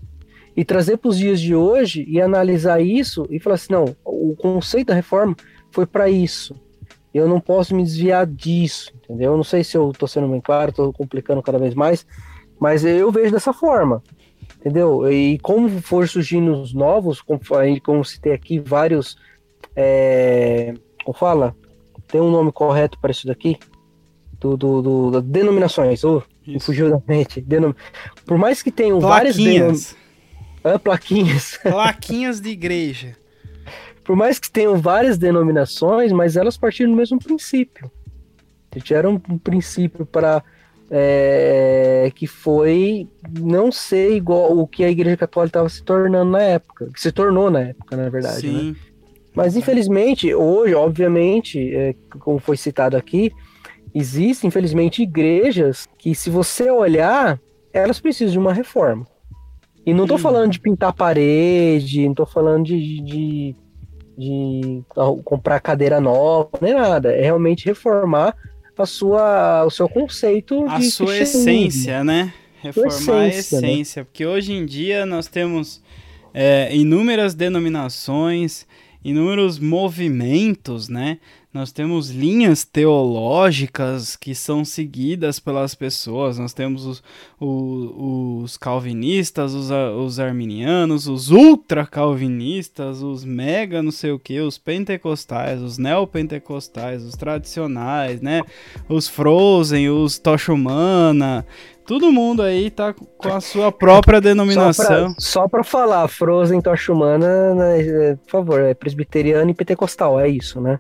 e trazer para os dias de hoje e analisar isso e falar assim: não, o conceito da reforma foi para isso eu não posso me desviar disso, entendeu? Eu não sei se eu estou sendo bem claro, estou complicando cada vez mais, mas eu vejo dessa forma, entendeu? E como for surgindo os novos, como, como citei aqui, vários. É, como fala? Tem um nome correto para isso daqui? Do, do, do denominações. Oh, me fugiu da mente. Denom... Por mais que tenham várias. Plaquinhas. Ah, plaquinhas. Plaquinhas de igreja por mais que tenham várias denominações, mas elas partiram do mesmo princípio. Tiveram um princípio para é, que foi não ser igual o que a Igreja Católica estava se tornando na época, que se tornou na época, na verdade. Né? Sim. Né? Mas infelizmente, hoje, obviamente, é, como foi citado aqui, existem, infelizmente, igrejas que, se você olhar, elas precisam de uma reforma. E não estou falando de pintar parede, não estou falando de, de, de comprar cadeira nova, nem nada. É realmente reformar a sua, o seu conceito a de sua essência, né? Reformar essência, a essência, né? porque hoje em dia nós temos é, inúmeras denominações, inúmeros movimentos, né? Nós temos linhas teológicas que são seguidas pelas pessoas. Nós temos os, os, os calvinistas, os, os arminianos, os ultra-calvinistas, os mega não sei o que, os pentecostais, os neopentecostais, os tradicionais, né? Os Frozen, os Tocha Humana. Todo mundo aí tá com a sua própria denominação. Só para falar, Frozen, Tocha Humana, né, por favor, é presbiteriano e pentecostal, é isso, né?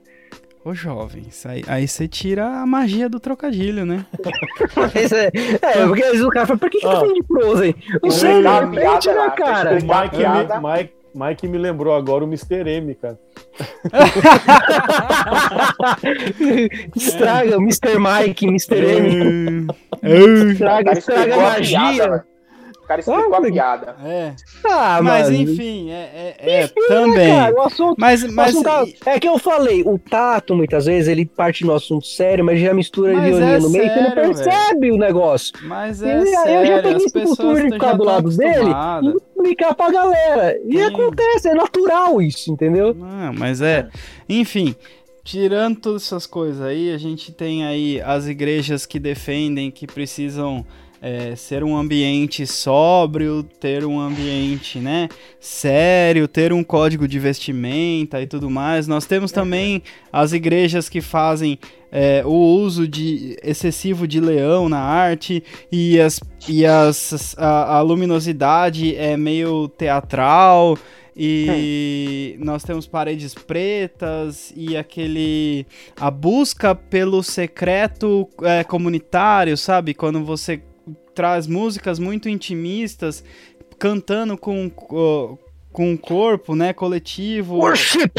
Ô jovens, aí, aí você tira a magia do trocadilho, né? (laughs) Mas é, é, porque às vezes o cara fala, por que, que tá Ó. falando de Frozen? Não sei, de repente, piada né, cara? O Mike, piada. me, Mike, Mike me lembrou agora o Mr. M, cara. (laughs) Estraga, o Mr. Mike, Mr. M. (laughs) Estraga, estraga a piada, magia. O cara explicou Ah, a piada. é. Ah, Mas mano. enfim, é, é, é, Enfim, né, também. cara, o assunto, Mas, o mas, assunto tá- é que eu falei, o tato, muitas vezes, ele parte no assunto sério, mas já mistura Mas ironia é no meio, você não sério, percebe o negócio. mas E é aí eu já sério, peguei as esse pessoas costume de ficar do lado dele e explicar pra galera. E Sim. acontece, é natural isso, entendeu? Não, mas é. Enfim, tirando todas essas coisas aí, a gente tem aí as igrejas que defendem que precisam é, ser um ambiente sóbrio, ter um ambiente, né, sério, ter um código de vestimenta e tudo mais. Nós temos também as igrejas que fazem é, o uso de excessivo de leão na arte e as e as a, a luminosidade é meio teatral e nós temos paredes pretas e aquele a busca pelo secreto é, comunitário, sabe? Quando você traz músicas muito intimistas cantando com co- com o corpo, né, coletivo. Worship!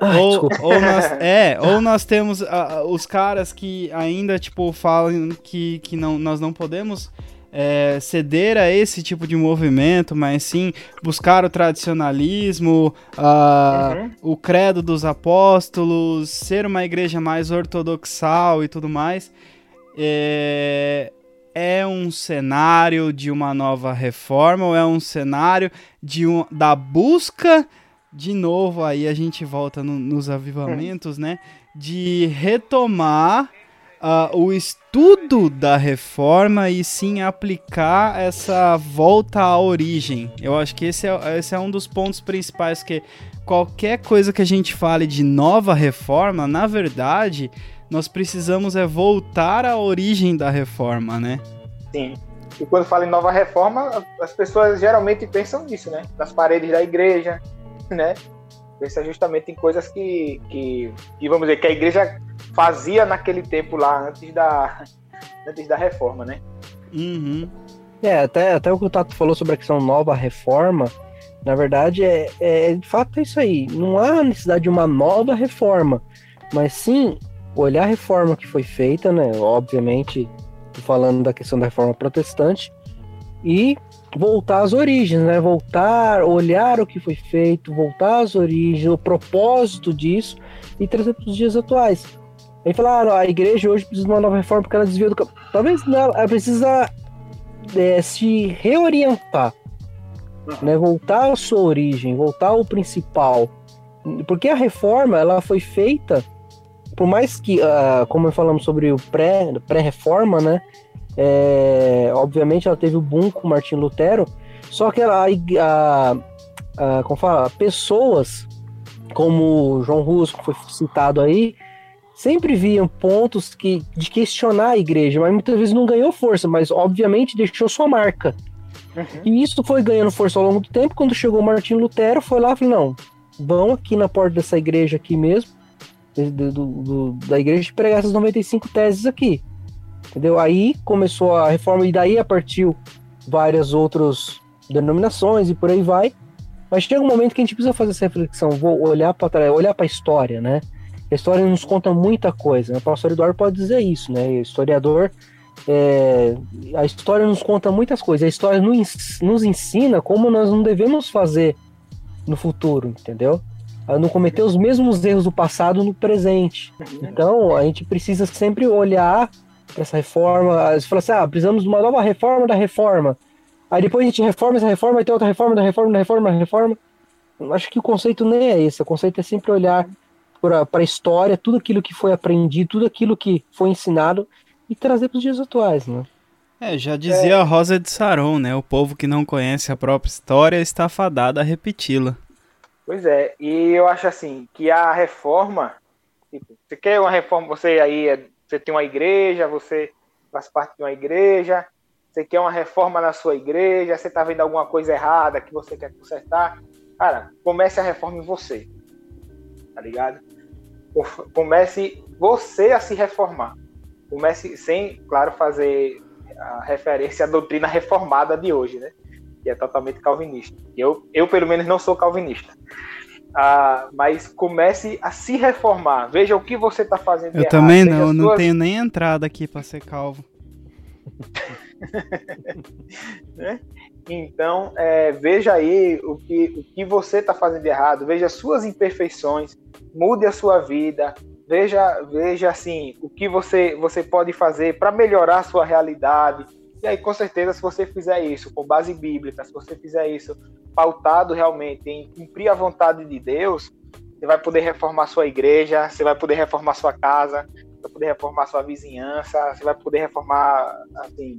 Ou, ou nós, (laughs) é, ou nós temos ah, os caras que ainda, tipo, falam que, que não, nós não podemos é, ceder a esse tipo de movimento, mas sim buscar o tradicionalismo, ah, Uhum. o credo dos apóstolos, ser uma igreja mais ortodoxal e tudo mais. É, é um cenário de uma nova reforma ou é um cenário de um, da busca de novo aí a gente volta no- nos avivamentos, né? De retomar ah, o estudo da reforma e sim aplicar essa volta à origem. Eu acho que esse é, esse é um dos pontos principais que qualquer coisa que a gente fale de nova reforma, na verdade, nós precisamos é voltar à origem da reforma, né? Sim. E quando fala em nova reforma, as pessoas geralmente pensam nisso, né? Nas paredes da igreja, né? Pensa justamente em coisas que, que, que, vamos dizer, que a igreja fazia naquele tempo lá, antes da, antes da reforma, né? Uhum. É, até, até o que o Tato falou sobre a questão nova reforma, na verdade, é, é de fato é isso aí. Não há necessidade de uma nova reforma, mas sim olhar a reforma que foi feita, né? Obviamente, falando da questão da reforma protestante, e voltar às origens, né? Voltar, olhar o que foi feito, voltar às origens, o propósito disso e trazer para os dias atuais. Aí falaram, a igreja hoje precisa de uma nova reforma porque ela desviou do campo. Talvez não, ela precisa é, se reorientar, né? Voltar à sua origem, voltar ao principal. Porque a reforma, ela foi feita, por mais que, ah, como falamos sobre o pré- pré-reforma, né? É, obviamente ela teve o boom com Martin Lutero, só que ela, a, a, como fala, pessoas como João Russo, que foi citado aí, sempre viam pontos que, de questionar a igreja, mas muitas vezes não ganhou força, mas obviamente deixou sua marca. E isso foi ganhando força ao longo do tempo. Quando chegou Martin Lutero, foi lá e falou: não, vão aqui na porta dessa igreja aqui mesmo, do, do- da igreja, pregar essas 95 teses aqui. Entendeu? Aí começou a reforma, e daí partiu várias outras denominações e por aí vai. Mas chega um momento que a gente precisa fazer essa reflexão, vou olhar para olhar para a história, né? A história nos conta muita coisa. né? O pastor Eduardo pode dizer isso, né? O historiador, é, a história nos conta muitas coisas. A história nos ensina como nós não devemos fazer no futuro, entendeu? A não cometer os mesmos erros do passado no presente. Então, a gente precisa sempre olhar para essa reforma. Você fala assim, ah, precisamos de uma nova reforma da reforma. Aí depois a gente reforma essa reforma, aí tem outra reforma, da reforma, da reforma, da reforma. Acho que o conceito nem é esse. O conceito é sempre olhar para a história, tudo aquilo que foi aprendido, tudo aquilo que foi ensinado e trazer para os dias atuais, né? É, já dizia a Rosa de Saron, né? O povo que não conhece a própria história está fadado a repeti-la. Pois é, e eu acho assim, que a reforma, tipo, você quer uma reforma, você aí, é, você tem uma igreja, você faz parte de uma igreja, você quer uma reforma na sua igreja, você está vendo alguma coisa errada que você quer consertar, cara, comece a reforma em você, tá ligado? Comece você a se reformar. Comece sem, claro, fazer a referência à doutrina reformada de hoje, né? Que é totalmente calvinista. Eu, eu pelo menos, não sou calvinista. Ah, mas comece a se reformar. Veja o que você está fazendo. Eu errado. também não, suas... não tenho nem entrada aqui para ser calvo. (laughs) né? Então, é, veja aí o que, o que você está fazendo de errado, veja suas imperfeições, mude a sua vida, veja, veja assim, o que você, você pode fazer para melhorar a sua realidade. E aí, com certeza, se você fizer isso com base bíblica, se você fizer isso pautado realmente em cumprir a vontade de Deus, você vai poder reformar sua igreja, você vai poder reformar sua casa, você vai poder reformar sua vizinhança, você vai poder reformar assim,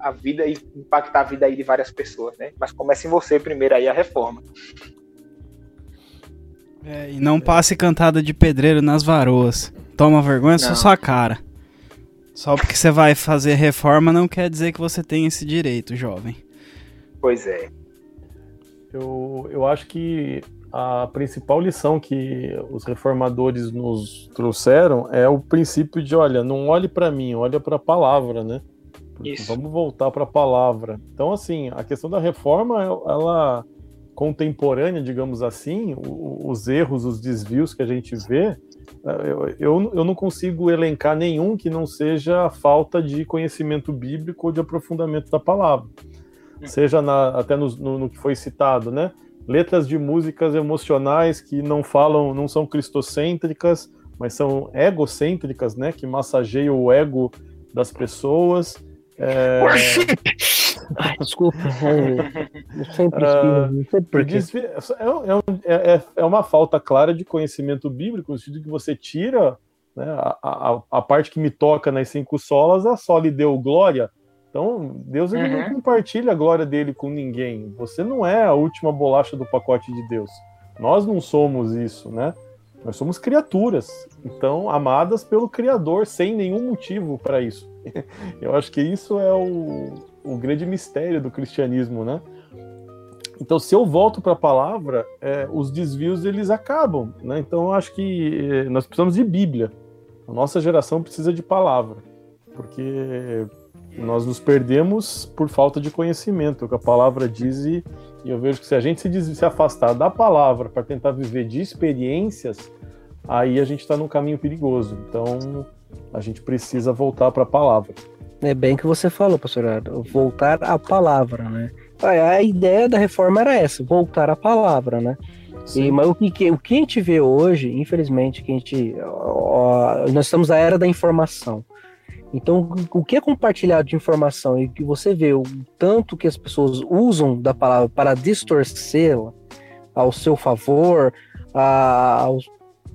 a vida e impactar a vida aí de várias pessoas, né? Mas comece em você primeiro aí a reforma. É, e não passe cantada de pedreiro nas varoas. Toma vergonha só sua cara. Só porque você vai fazer reforma não quer dizer que você tem esse direito, jovem. Pois é. Eu, eu acho que a principal lição que os reformadores nos trouxeram é o princípio de, olha, não olhe para mim, olha para a palavra, né? Isso. Vamos voltar para a palavra. Então, assim, a questão da reforma, ela contemporânea, digamos assim, os erros, os desvios que a gente vê, eu, eu, eu não consigo elencar nenhum que não seja falta de conhecimento bíblico ou de aprofundamento da palavra. Seja na, até no, no, no, que foi citado, né? Letras de músicas emocionais que não falam, não são cristocêntricas, mas são egocêntricas, né? Que massageiam o ego das pessoas. É... (laughs) Ai, desculpa. (laughs) É, eu sempre uh. É, é, é, é, uma falta clara de conhecimento bíblico, no sentido que você tira né, a, a, a, parte que me toca nas cinco solas, a só lhe deu glória. Então, Deus ele uhum. não compartilha a glória dele com ninguém. Você não é a última bolacha do pacote de Deus. Nós não somos isso, né? Nós somos criaturas, então amadas pelo Criador, sem nenhum motivo para isso. (laughs) Eu acho que isso é o, o grande mistério do cristianismo, né? Então, se eu volto para a palavra, é, os desvios eles acabam, né? Então, eu acho que é, nós precisamos de Bíblia. A nossa geração precisa de palavra, porque nós nos perdemos por falta de conhecimento, o que a palavra diz, e, e eu vejo que se a gente se, se afastar da palavra para tentar viver de experiências, aí a gente está num caminho perigoso. Então, a gente precisa voltar para a palavra. É bem que você falou, pastor, voltar à palavra, né? A ideia da reforma era essa, voltar à palavra, né? E, mas o que, o que a gente vê hoje, infelizmente, que a gente, ó, nós estamos na era da informação. Então, o que é compartilhado de informação e que você vê o tanto que as pessoas usam da palavra para distorcê-la ao seu favor, a, ao,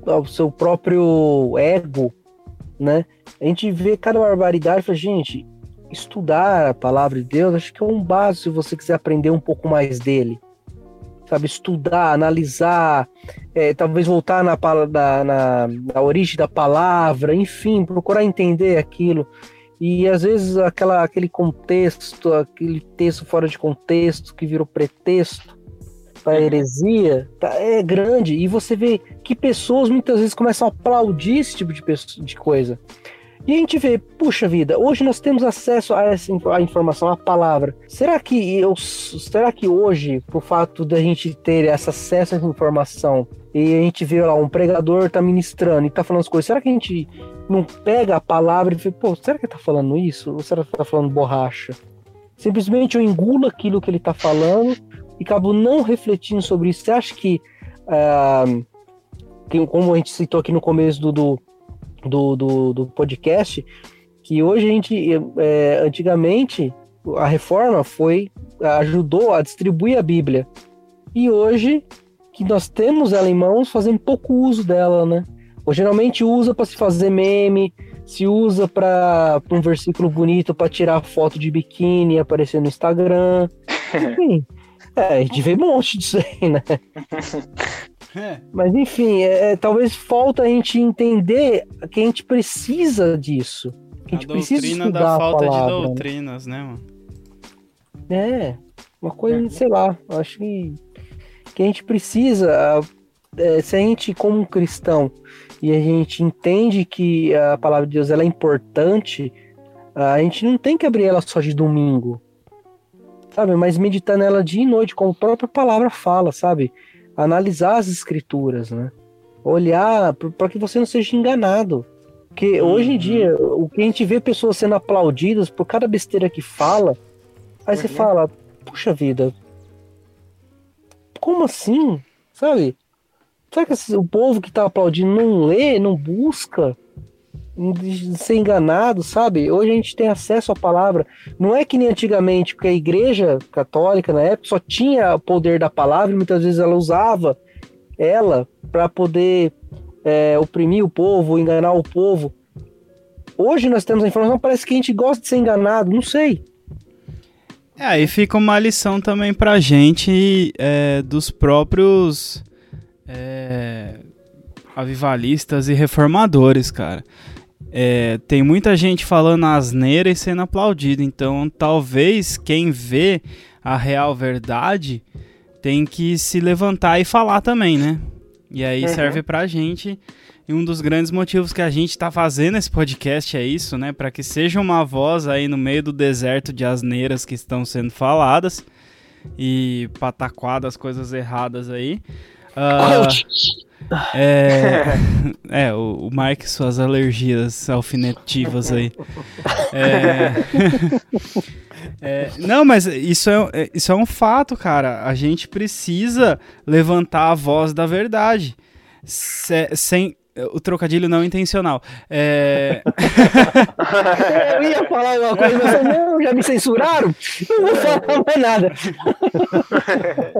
ao seu próprio ego, né? A gente vê cada barbaridade e fala, gente, estudar a palavra de Deus, acho que é um básico se você quiser aprender um pouco mais dele. Sabe, estudar, analisar, é, talvez voltar na, na, na, na origem da palavra, enfim, procurar entender aquilo. E às vezes aquela, aquele contexto, aquele texto fora de contexto que virou pretexto para heresia, tá, é grande. E você vê que pessoas muitas vezes começam a aplaudir esse tipo de, de coisa. E a gente vê, puxa vida, hoje nós temos acesso a essa a informação, a palavra. Será que eu, será que hoje, por fato da gente ter esse acesso a essa informação, e a gente vê lá um pregador tá ministrando e tá falando as coisas, será que a gente não pega a palavra e vê, pô, será que ele tá falando isso? Ou será que tá falando borracha? Simplesmente eu engulo aquilo que ele tá falando e acabo não refletindo sobre isso. Você acha que, que como a gente citou aqui no começo do, do do, do, do podcast, que hoje a gente, é, antigamente, a reforma foi ajudou a distribuir a Bíblia. E hoje que nós temos ela em mãos, fazendo pouco uso dela, né? Ou geralmente usa para se fazer meme, se usa para um versículo bonito para tirar foto de biquíni e aparecer no Instagram. (laughs) Enfim, é, a gente vê um monte disso aí, né? (laughs) É. Mas enfim, é, é, talvez falta a gente entender que a gente precisa disso. Que a gente a precisa doutrina estudar da a falta palavra, de né? doutrinas, né, mano? É, uma coisa, sei lá, acho que, que a gente precisa, é, se a gente, como um cristão, e a gente entende que a palavra de Deus ela é importante, a gente não tem que abrir ela só de domingo, sabe? Mas meditar nela dia e noite, como a própria palavra fala, sabe? Analisar as escrituras, né? Olhar para que você não seja enganado. Porque hoje em dia, o que a gente vê pessoas sendo aplaudidas por cada besteira que fala, aí você Uhum. fala, puxa vida, como assim? Sabe? Será que o povo que tá aplaudindo não lê, não busca ser enganado, sabe? Hoje a gente tem acesso à palavra. Não é que nem antigamente, porque a igreja católica na época só tinha o poder da palavra e muitas vezes ela usava ela para poder é, oprimir o povo, enganar o povo. Hoje nós temos a informação, parece que a gente gosta de ser enganado, não sei. É, aí fica uma lição também pra gente é, dos próprios é, avivalistas e reformadores, cara. É, tem muita gente falando asneira e sendo aplaudido, então talvez quem vê a real verdade tem que se levantar e falar também, né? E aí Uhum. serve pra gente. E um dos grandes motivos que a gente tá fazendo esse podcast é isso, né? Pra que seja uma voz aí no meio do deserto de asneiras que estão sendo faladas e pataquadas, coisas erradas aí. Ah, é, (laughs) é, o, o Mark e suas alergias alfinetivas aí. (laughs) É, (laughs) é, não, mas isso é, é- isso é um fato, cara. A gente precisa levantar a voz da verdade. Se- sem. O trocadilho não intencional. É, Eu ia falar uma coisa, mas não, já me censuraram? Não vou falar mais nada.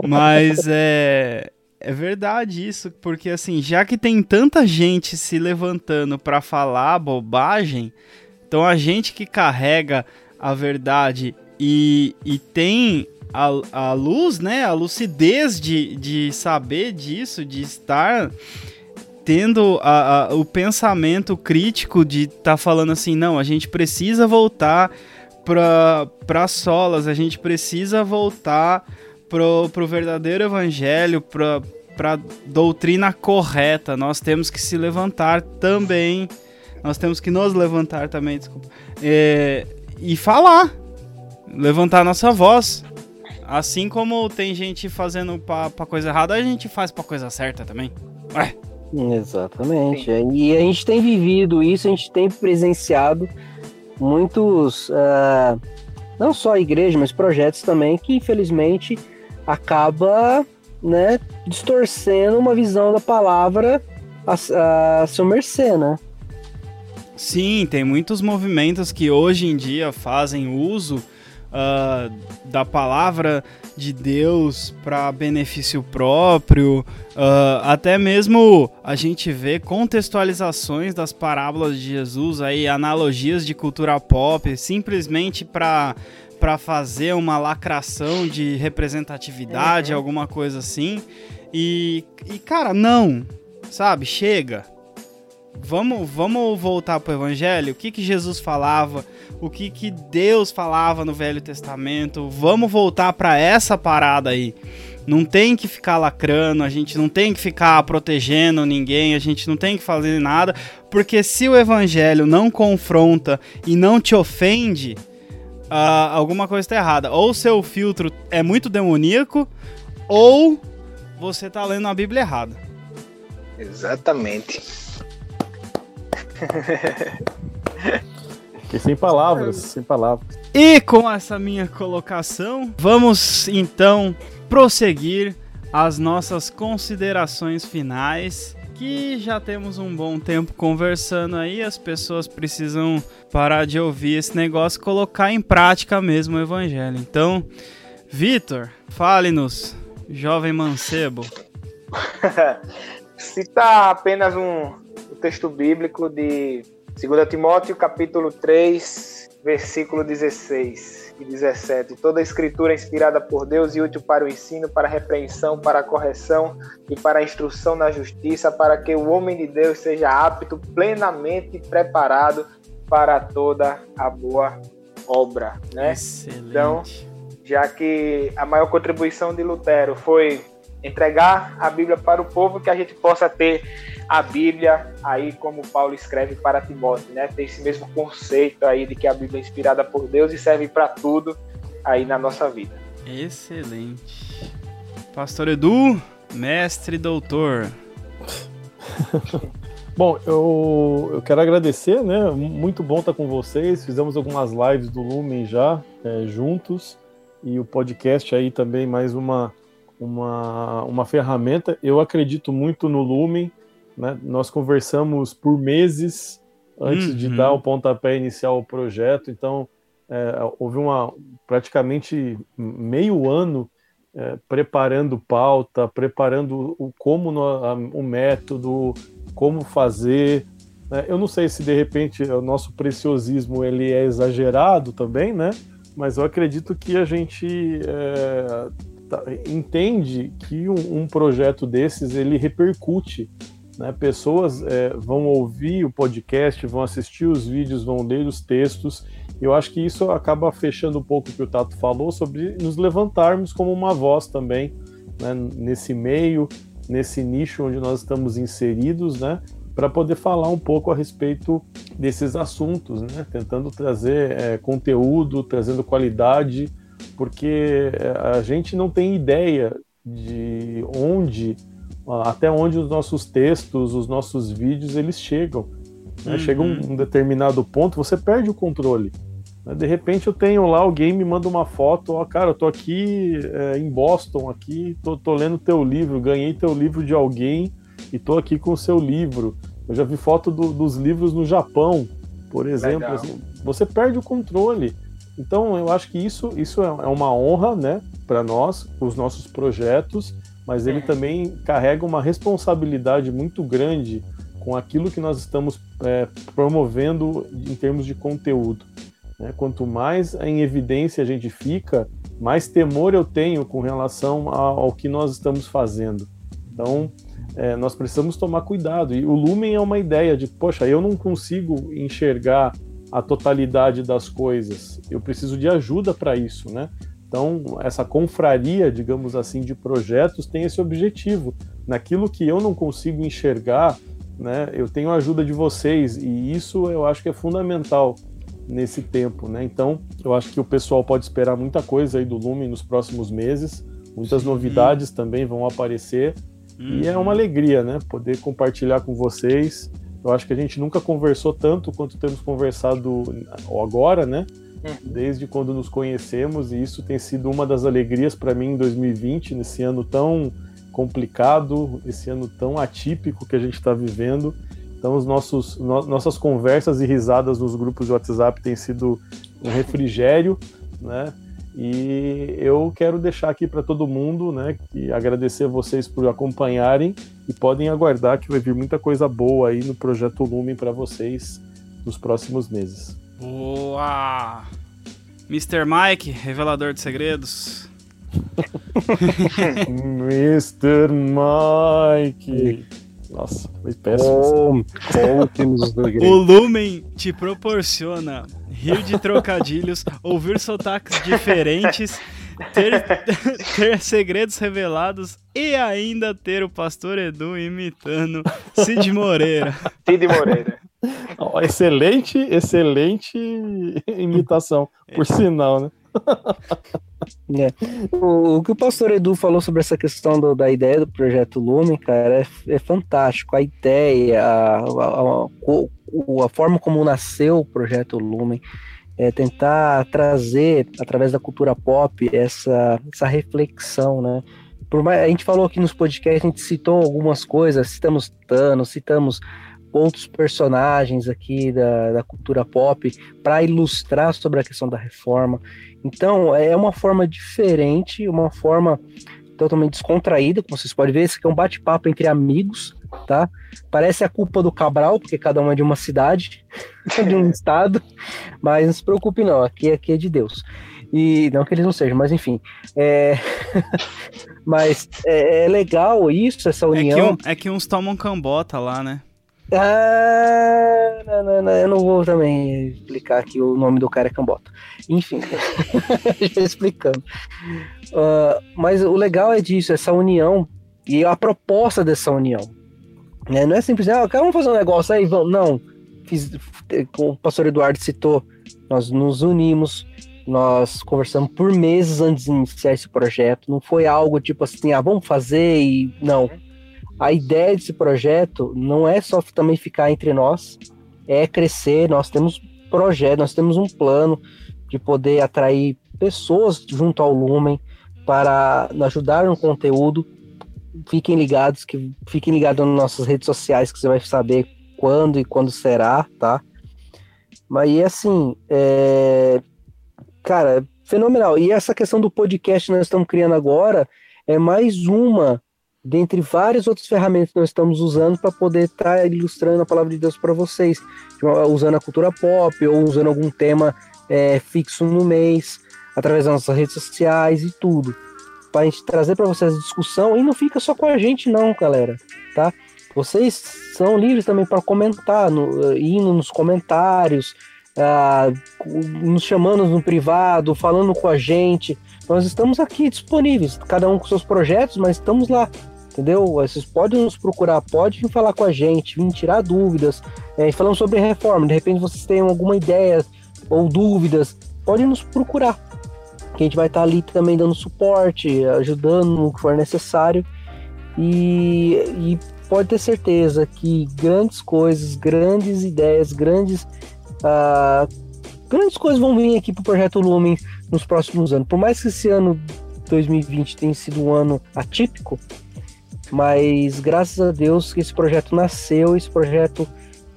Mas é, é verdade isso, porque assim, já que tem tanta gente se levantando pra falar bobagem, então a gente que carrega a verdade e, e tem a, a luz, né, a lucidez de, de saber disso, de estar tendo a- a- o pensamento crítico de estar tá falando assim, não, a gente precisa voltar para para solas, a gente precisa voltar pro, pro verdadeiro evangelho, pra, pra doutrina correta. Nós temos que se levantar também. Nós temos que nos levantar também, desculpa. É, e falar. Levantar nossa voz. Assim como tem gente fazendo pra, pra coisa errada, a gente faz pra coisa certa também. Ué, Exatamente. E a gente tem vivido isso, a gente tem presenciado muitos, ah, não só a igreja, mas projetos também, que infelizmente acaba né, distorcendo uma visão da palavra a, a seu mercê, né? Sim, tem muitos movimentos que hoje em dia fazem uso ah, da palavra de Deus para benefício próprio. ah, até mesmo a gente vê contextualizações das parábolas de Jesus, aí analogias de cultura pop, simplesmente para para fazer uma lacração de representatividade, alguma coisa assim. E, e cara, não, sabe? Chega. Vamos, vamos voltar pro evangelho. O que que Jesus falava? O que que Deus falava no Velho Testamento? Vamos voltar para essa parada aí. Não tem que ficar lacrando, a gente não tem que ficar protegendo ninguém, a gente não tem que fazer nada, porque se o evangelho não confronta e não te ofende, ah, alguma coisa está errada. Ou seu filtro é muito demoníaco, ou você tá lendo a Bíblia errada. Exatamente. Fiquei sem palavras, sem palavras. E com essa minha colocação, vamos então prosseguir as nossas considerações finais. Que já temos um bom tempo conversando aí, as pessoas precisam parar de ouvir esse negócio e colocar em prática mesmo o evangelho. Então, Vitor, fale-nos, jovem mancebo. (laughs) Citar apenas um, um texto bíblico de 2 Timóteo, capítulo 3, versículo 16 e 17. Toda a escritura é inspirada por Deus e útil para o ensino, para a repreensão, para a correção e para a instrução na justiça, para que o homem de Deus seja apto, plenamente preparado para toda a boa obra, né? Excelente. Então, já que a maior contribuição de Lutero foi entregar a Bíblia para o povo, que a gente possa ter a Bíblia aí como Paulo escreve para Timóteo, né? Tem esse mesmo conceito aí de que a Bíblia é inspirada por Deus e serve para tudo aí na nossa vida. Excelente. Pastor Edu, mestre doutor. (laughs) Bom, eu, eu quero agradecer, né? Muito bom estar com vocês. Fizemos algumas lives do Lumen já é, juntos e o podcast aí também mais uma, uma, uma ferramenta. Eu acredito muito no Lumen. Né? Nós conversamos por meses antes Uhum. de dar o pontapé inicial ao projeto, então é, houve uma praticamente meio ano é, preparando pauta, preparando o como no- a- o método, como fazer. né? Eu não sei se de repente o nosso preciosismo ele é exagerado também, né? Mas eu acredito que a gente é, tá- entende que um, um projeto desses ele repercute. Né? Pessoas é, vão ouvir o podcast, vão assistir os vídeos, vão ler os textos. Eu acho que isso acaba fechando um pouco o que o Tato falou sobre nos levantarmos como uma voz também né? nesse meio, nesse nicho onde nós estamos inseridos, né? Para poder falar um pouco a respeito desses assuntos, né? Tentando trazer é, conteúdo, trazendo qualidade, porque é, a gente não tem ideia de onde, até onde os nossos textos, os nossos vídeos, eles chegam. Né? Uhum. Chega um, um determinado ponto, você perde o controle. né? De repente eu tenho lá, alguém me manda uma foto, ó, cara, eu tô aqui é, em Boston, aqui, tô, tô lendo teu livro, ganhei teu livro de alguém e tô aqui com o seu livro. Eu já vi foto do- dos livros no Japão, por exemplo. Assim, você perde o controle. Então eu acho que isso, isso é é uma honra, né, para nós, os nossos projetos, mas ele também carrega uma responsabilidade muito grande com aquilo que nós estamos é, promovendo em termos de conteúdo. né? Quanto mais em evidência a gente fica, mais temor eu tenho com relação ao, ao que nós estamos fazendo. Então, é, nós precisamos tomar cuidado. E o Lumen é uma ideia de, poxa, eu não consigo enxergar a totalidade das coisas. Eu preciso de ajuda para isso, né? Então, essa confraria, digamos assim, de projetos tem esse objetivo. Naquilo que eu não consigo enxergar, né, eu tenho a ajuda de vocês e isso eu acho que é fundamental nesse tempo, né? Então, eu acho que o pessoal pode esperar muita coisa aí do Lumen nos próximos meses. Muitas novidades também vão aparecer e é uma alegria, né? Poder compartilhar com vocês. Eu acho que a gente nunca conversou tanto quanto temos conversado agora, né? Desde quando nos conhecemos, e isso tem sido uma das alegrias para mim em 2020, nesse ano tão complicado, esse ano tão atípico que a gente está vivendo. Então, os nossos, no- nossas conversas e risadas nos grupos de WhatsApp têm sido um refrigério, (laughs) né? E eu quero deixar aqui para todo mundo, né, e agradecer a vocês por acompanharem e podem aguardar que vai vir muita coisa boa aí no projeto Lumen para vocês nos próximos meses. Boa! Mr. Mike, revelador de segredos. Mr. Mike. Nossa, foi péssimo. Do O. Lumen te proporciona rir de trocadilhos, ouvir sotaques diferentes, ter, (laughs) ter segredos revelados e ainda ter o pastor Edu imitando Cid Moreira. Cid Moreira. Excelente, excelente imitação, por sinal, né? O, o que o pastor Edu falou sobre essa questão do- da ideia do projeto Lumen, cara, é, é fantástico. A ideia, a, a- a- a forma como nasceu o projeto Lumen, é tentar trazer, através da cultura pop, essa, essa reflexão, né? Por mais, a gente falou aqui nos podcasts, a gente citou algumas coisas, citamos Thanos, citamos outros personagens aqui da, da cultura pop para ilustrar sobre a questão da reforma. Então, é uma forma diferente, uma forma totalmente descontraída, como vocês podem ver, esse aqui é um bate-papo entre amigos, tá? Parece a culpa do Cabral, porque cada um é de uma cidade, (laughs) de um estado, mas não se preocupe não, aqui, aqui é de Deus. E não que eles não sejam, mas enfim. É... (laughs) mas é, é, legal isso, essa união. É que, um, é que uns tomam cambota lá, né? Ah, não, não, não, eu não vou também explicar que o nome do cara é Cambota. Enfim, (laughs) já explicando. Uh, mas o legal é disso, essa união e a proposta dessa união. Né? Não é simplesmente, ah, vamos fazer um negócio aí, vamos. Não. Fiz, como o pastor Eduardo citou, nós nos unimos, nós conversamos por meses antes de iniciar esse projeto. Não foi algo tipo assim, ah, vamos fazer e. Não. A ideia desse projeto não é só também ficar entre nós, é crescer. Nós temos projeto, nós temos um plano de poder atrair pessoas junto ao Lumen para ajudar no conteúdo. Fiquem ligados, que fiquem ligados nas nossas redes sociais que você vai saber quando e quando será, tá? Mas assim, é... cara, fenomenal. E essa questão do podcast que nós estamos criando agora é mais uma dentre várias outras ferramentas que nós estamos usando para poder estar tá ilustrando a palavra de Deus para vocês, usando a cultura pop ou usando algum tema é, fixo no mês, através das nossas redes sociais e tudo, para a gente trazer para vocês a discussão e não fica só com a gente não, galera, tá? Vocês são livres também para comentar, no, indo nos comentários, ah, nos chamando no privado, falando com a gente. Nós estamos aqui disponíveis, cada um com seus projetos, mas estamos lá entendeu? Vocês podem nos procurar, podem falar com a gente, vir tirar dúvidas, é, falando sobre reforma, de repente vocês têm alguma ideia ou dúvidas, podem nos procurar, que a gente vai estar ali também dando suporte, ajudando no que for necessário, e, e pode ter certeza que grandes coisas, grandes ideias, grandes, uh, grandes coisas vão vir aqui para o Projeto Lumen nos próximos anos. Por mais que esse ano 2020 tenha sido um ano atípico, mas graças a Deus que esse projeto nasceu, esse projeto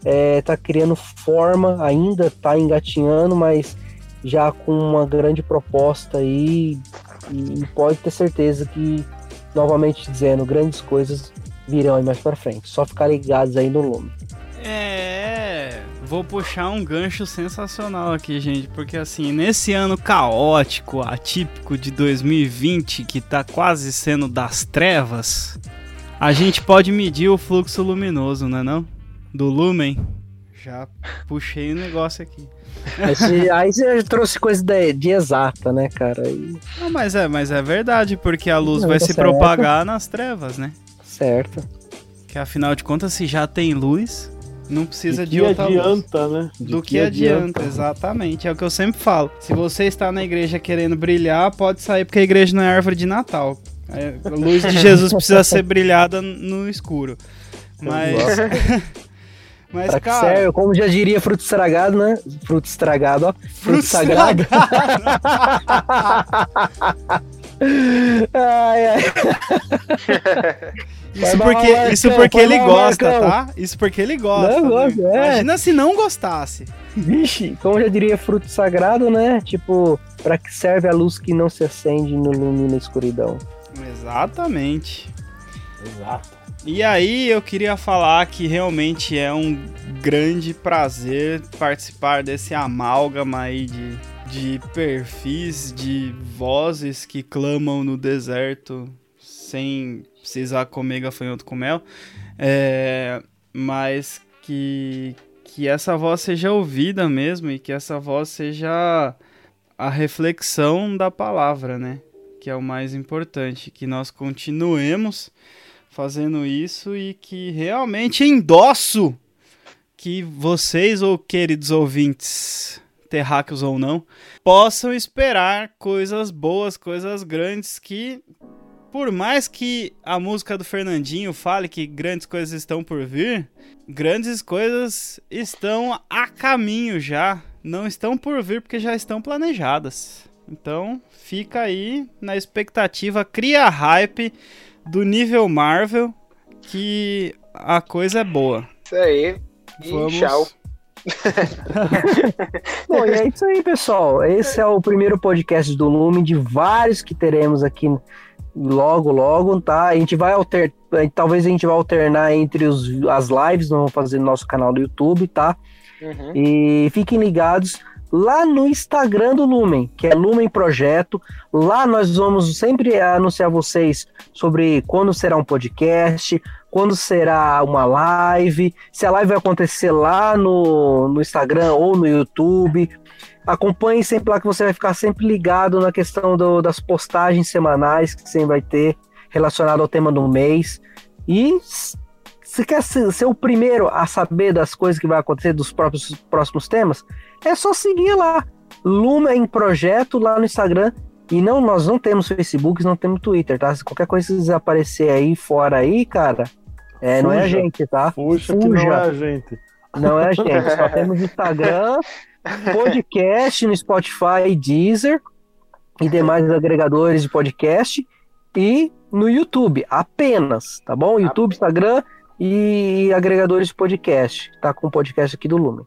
está é, criando forma, ainda está engatinhando, mas já com uma grande proposta aí e pode ter certeza que, novamente dizendo, grandes coisas virão aí mais para frente. Só ficar ligados aí no Lume. É, vou puxar um gancho sensacional aqui, gente, porque assim, nesse ano caótico, atípico de 2020, que tá quase sendo das trevas, a gente pode medir o fluxo luminoso, não é não? Do lumen. Já puxei o negócio aqui. Esse, aí você trouxe coisa de, de exata, né, cara? E... Não, mas é, mas é verdade, porque a luz não, vai tá se certo. propagar nas trevas, né? Certo. Que afinal de contas, se já tem luz, não precisa de, de outra adianta, luz. né? De Do que, que adianta, adianta, exatamente. É o que eu sempre falo. Se você está na igreja querendo brilhar, pode sair porque a igreja não é árvore de Natal. A luz de Jesus precisa ser brilhada no escuro. Mas. (laughs) Mas, pra cara. Serve, como já diria fruto estragado, né? Fruto estragado, ó. Fruto, fruto sagrado. (laughs) ai, ai. Isso porque, isso porque ele gosta, tá? Isso porque ele gosta. Não, né? gosta é. Imagina se não gostasse. Vixe, como já diria fruto sagrado, né? Tipo, para que serve a luz que não se acende no lume na escuridão. Exatamente. Exato. E aí eu queria falar que realmente é um grande prazer participar desse amálgama aí de, de perfis, de vozes que clamam no deserto sem precisar comer gafanhoto com mel. É, mas que, que essa voz seja ouvida mesmo e que essa voz seja a reflexão da palavra, né? Que é o mais importante, que nós continuemos fazendo isso e que realmente endosso que vocês, ou queridos ouvintes, terráqueos ou não, possam esperar coisas boas, coisas grandes que por mais que a música do Fernandinho fale que grandes coisas estão por vir, grandes coisas estão a caminho já, não estão por vir porque já estão planejadas. Então, fica aí na expectativa, cria hype do nível Marvel que a coisa é boa. Isso aí. E Vamos. tchau. (laughs) Bom, e é isso aí, pessoal. Esse é o primeiro podcast do Lume, de vários que teremos aqui logo, logo, tá? A gente vai alternar, talvez a gente vai alternar entre os, as lives, nós vamos fazer no nosso canal do YouTube, tá? Uhum. E fiquem ligados lá no Instagram do Lumen, que é Lumen Projeto. Lá nós vamos sempre anunciar vocês sobre quando será um podcast, quando será uma live, se a live vai acontecer lá no, no Instagram ou no YouTube. Acompanhe sempre lá que você vai ficar sempre ligado na questão do- das postagens semanais que sempre vai ter relacionado ao tema do mês. E se quer ser, ser o primeiro a saber das coisas que vai acontecer dos próprios próximos temas, é só seguir lá. Lumen Projeto lá no Instagram. E não, nós não temos Facebook, não temos Twitter, tá? Se qualquer coisa que aparecer aí fora aí, cara, é, não é a Fuja. gente, tá? Puxa, que não Fuja. é a gente. Não é a gente, só temos Instagram, (laughs) podcast no Spotify, Deezer e demais agregadores de podcast e no YouTube, apenas, tá bom? YouTube, Instagram e agregadores de podcast, tá com o podcast aqui do Lumen.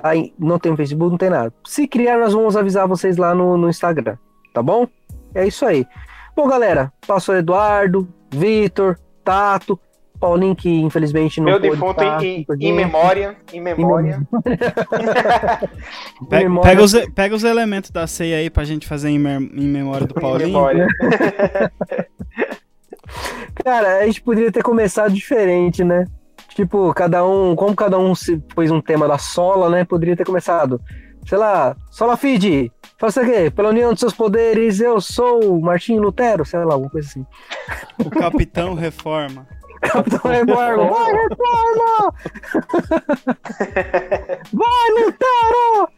Tá? E Não tem Facebook, não tem nada. Se criar, nós vamos avisar vocês lá no, no Instagram, tá bom? É isso aí. Bom, galera, passou Eduardo, Vitor, Tato, Paulinho, que infelizmente não Meu pôde defunto estar em, em memória. (laughs) (laughs) Em memória. Pe- Memória- Pega, os, pega os elementos da ceia aí pra gente fazer em, em memória do Em Paulinho. memória. (laughs) Cara, a gente poderia ter começado diferente, né? Tipo, cada um, como cada um se pôs um tema da sola, né? Poderia ter começado, sei lá, Sola Feed, faça o quê? Pela união dos seus poderes, eu sou Martinho Lutero, sei lá, alguma coisa assim. O Capitão Reforma. (laughs) Capitão Reforma, vai Reforma! (laughs) vai Lutero!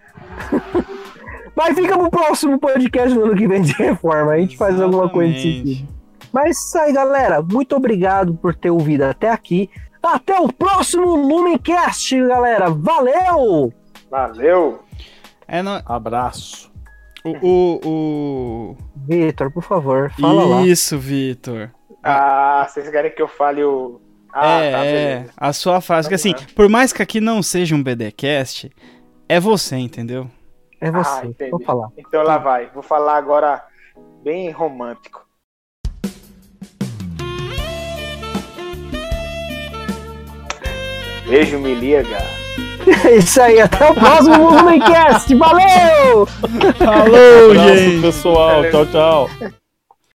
Mas fica pro próximo podcast no ano que vem de reforma, a gente faz alguma coisa nesse Exatamente. sentido. Mas é isso aí, galera. Muito obrigado por ter ouvido até aqui. Até o próximo Lumencast, galera. Valeu! Valeu. É no... Abraço. o, o, o... Vitor, por favor, fala lá. Isso, Vitor. Ah, vocês querem que eu fale o. Ah, é, tá, é, a sua frase. Que assim, Vamos por mais que aqui não seja um BDcast, é você, entendeu? É você, Ah, entendi. vou falar. Então lá vai. Vou falar agora bem romântico. Beijo, me liga. É isso aí, até o próximo (laughs) Lumencast. Valeu! Falou, Abraço, gente! pessoal. Tchau, tchau.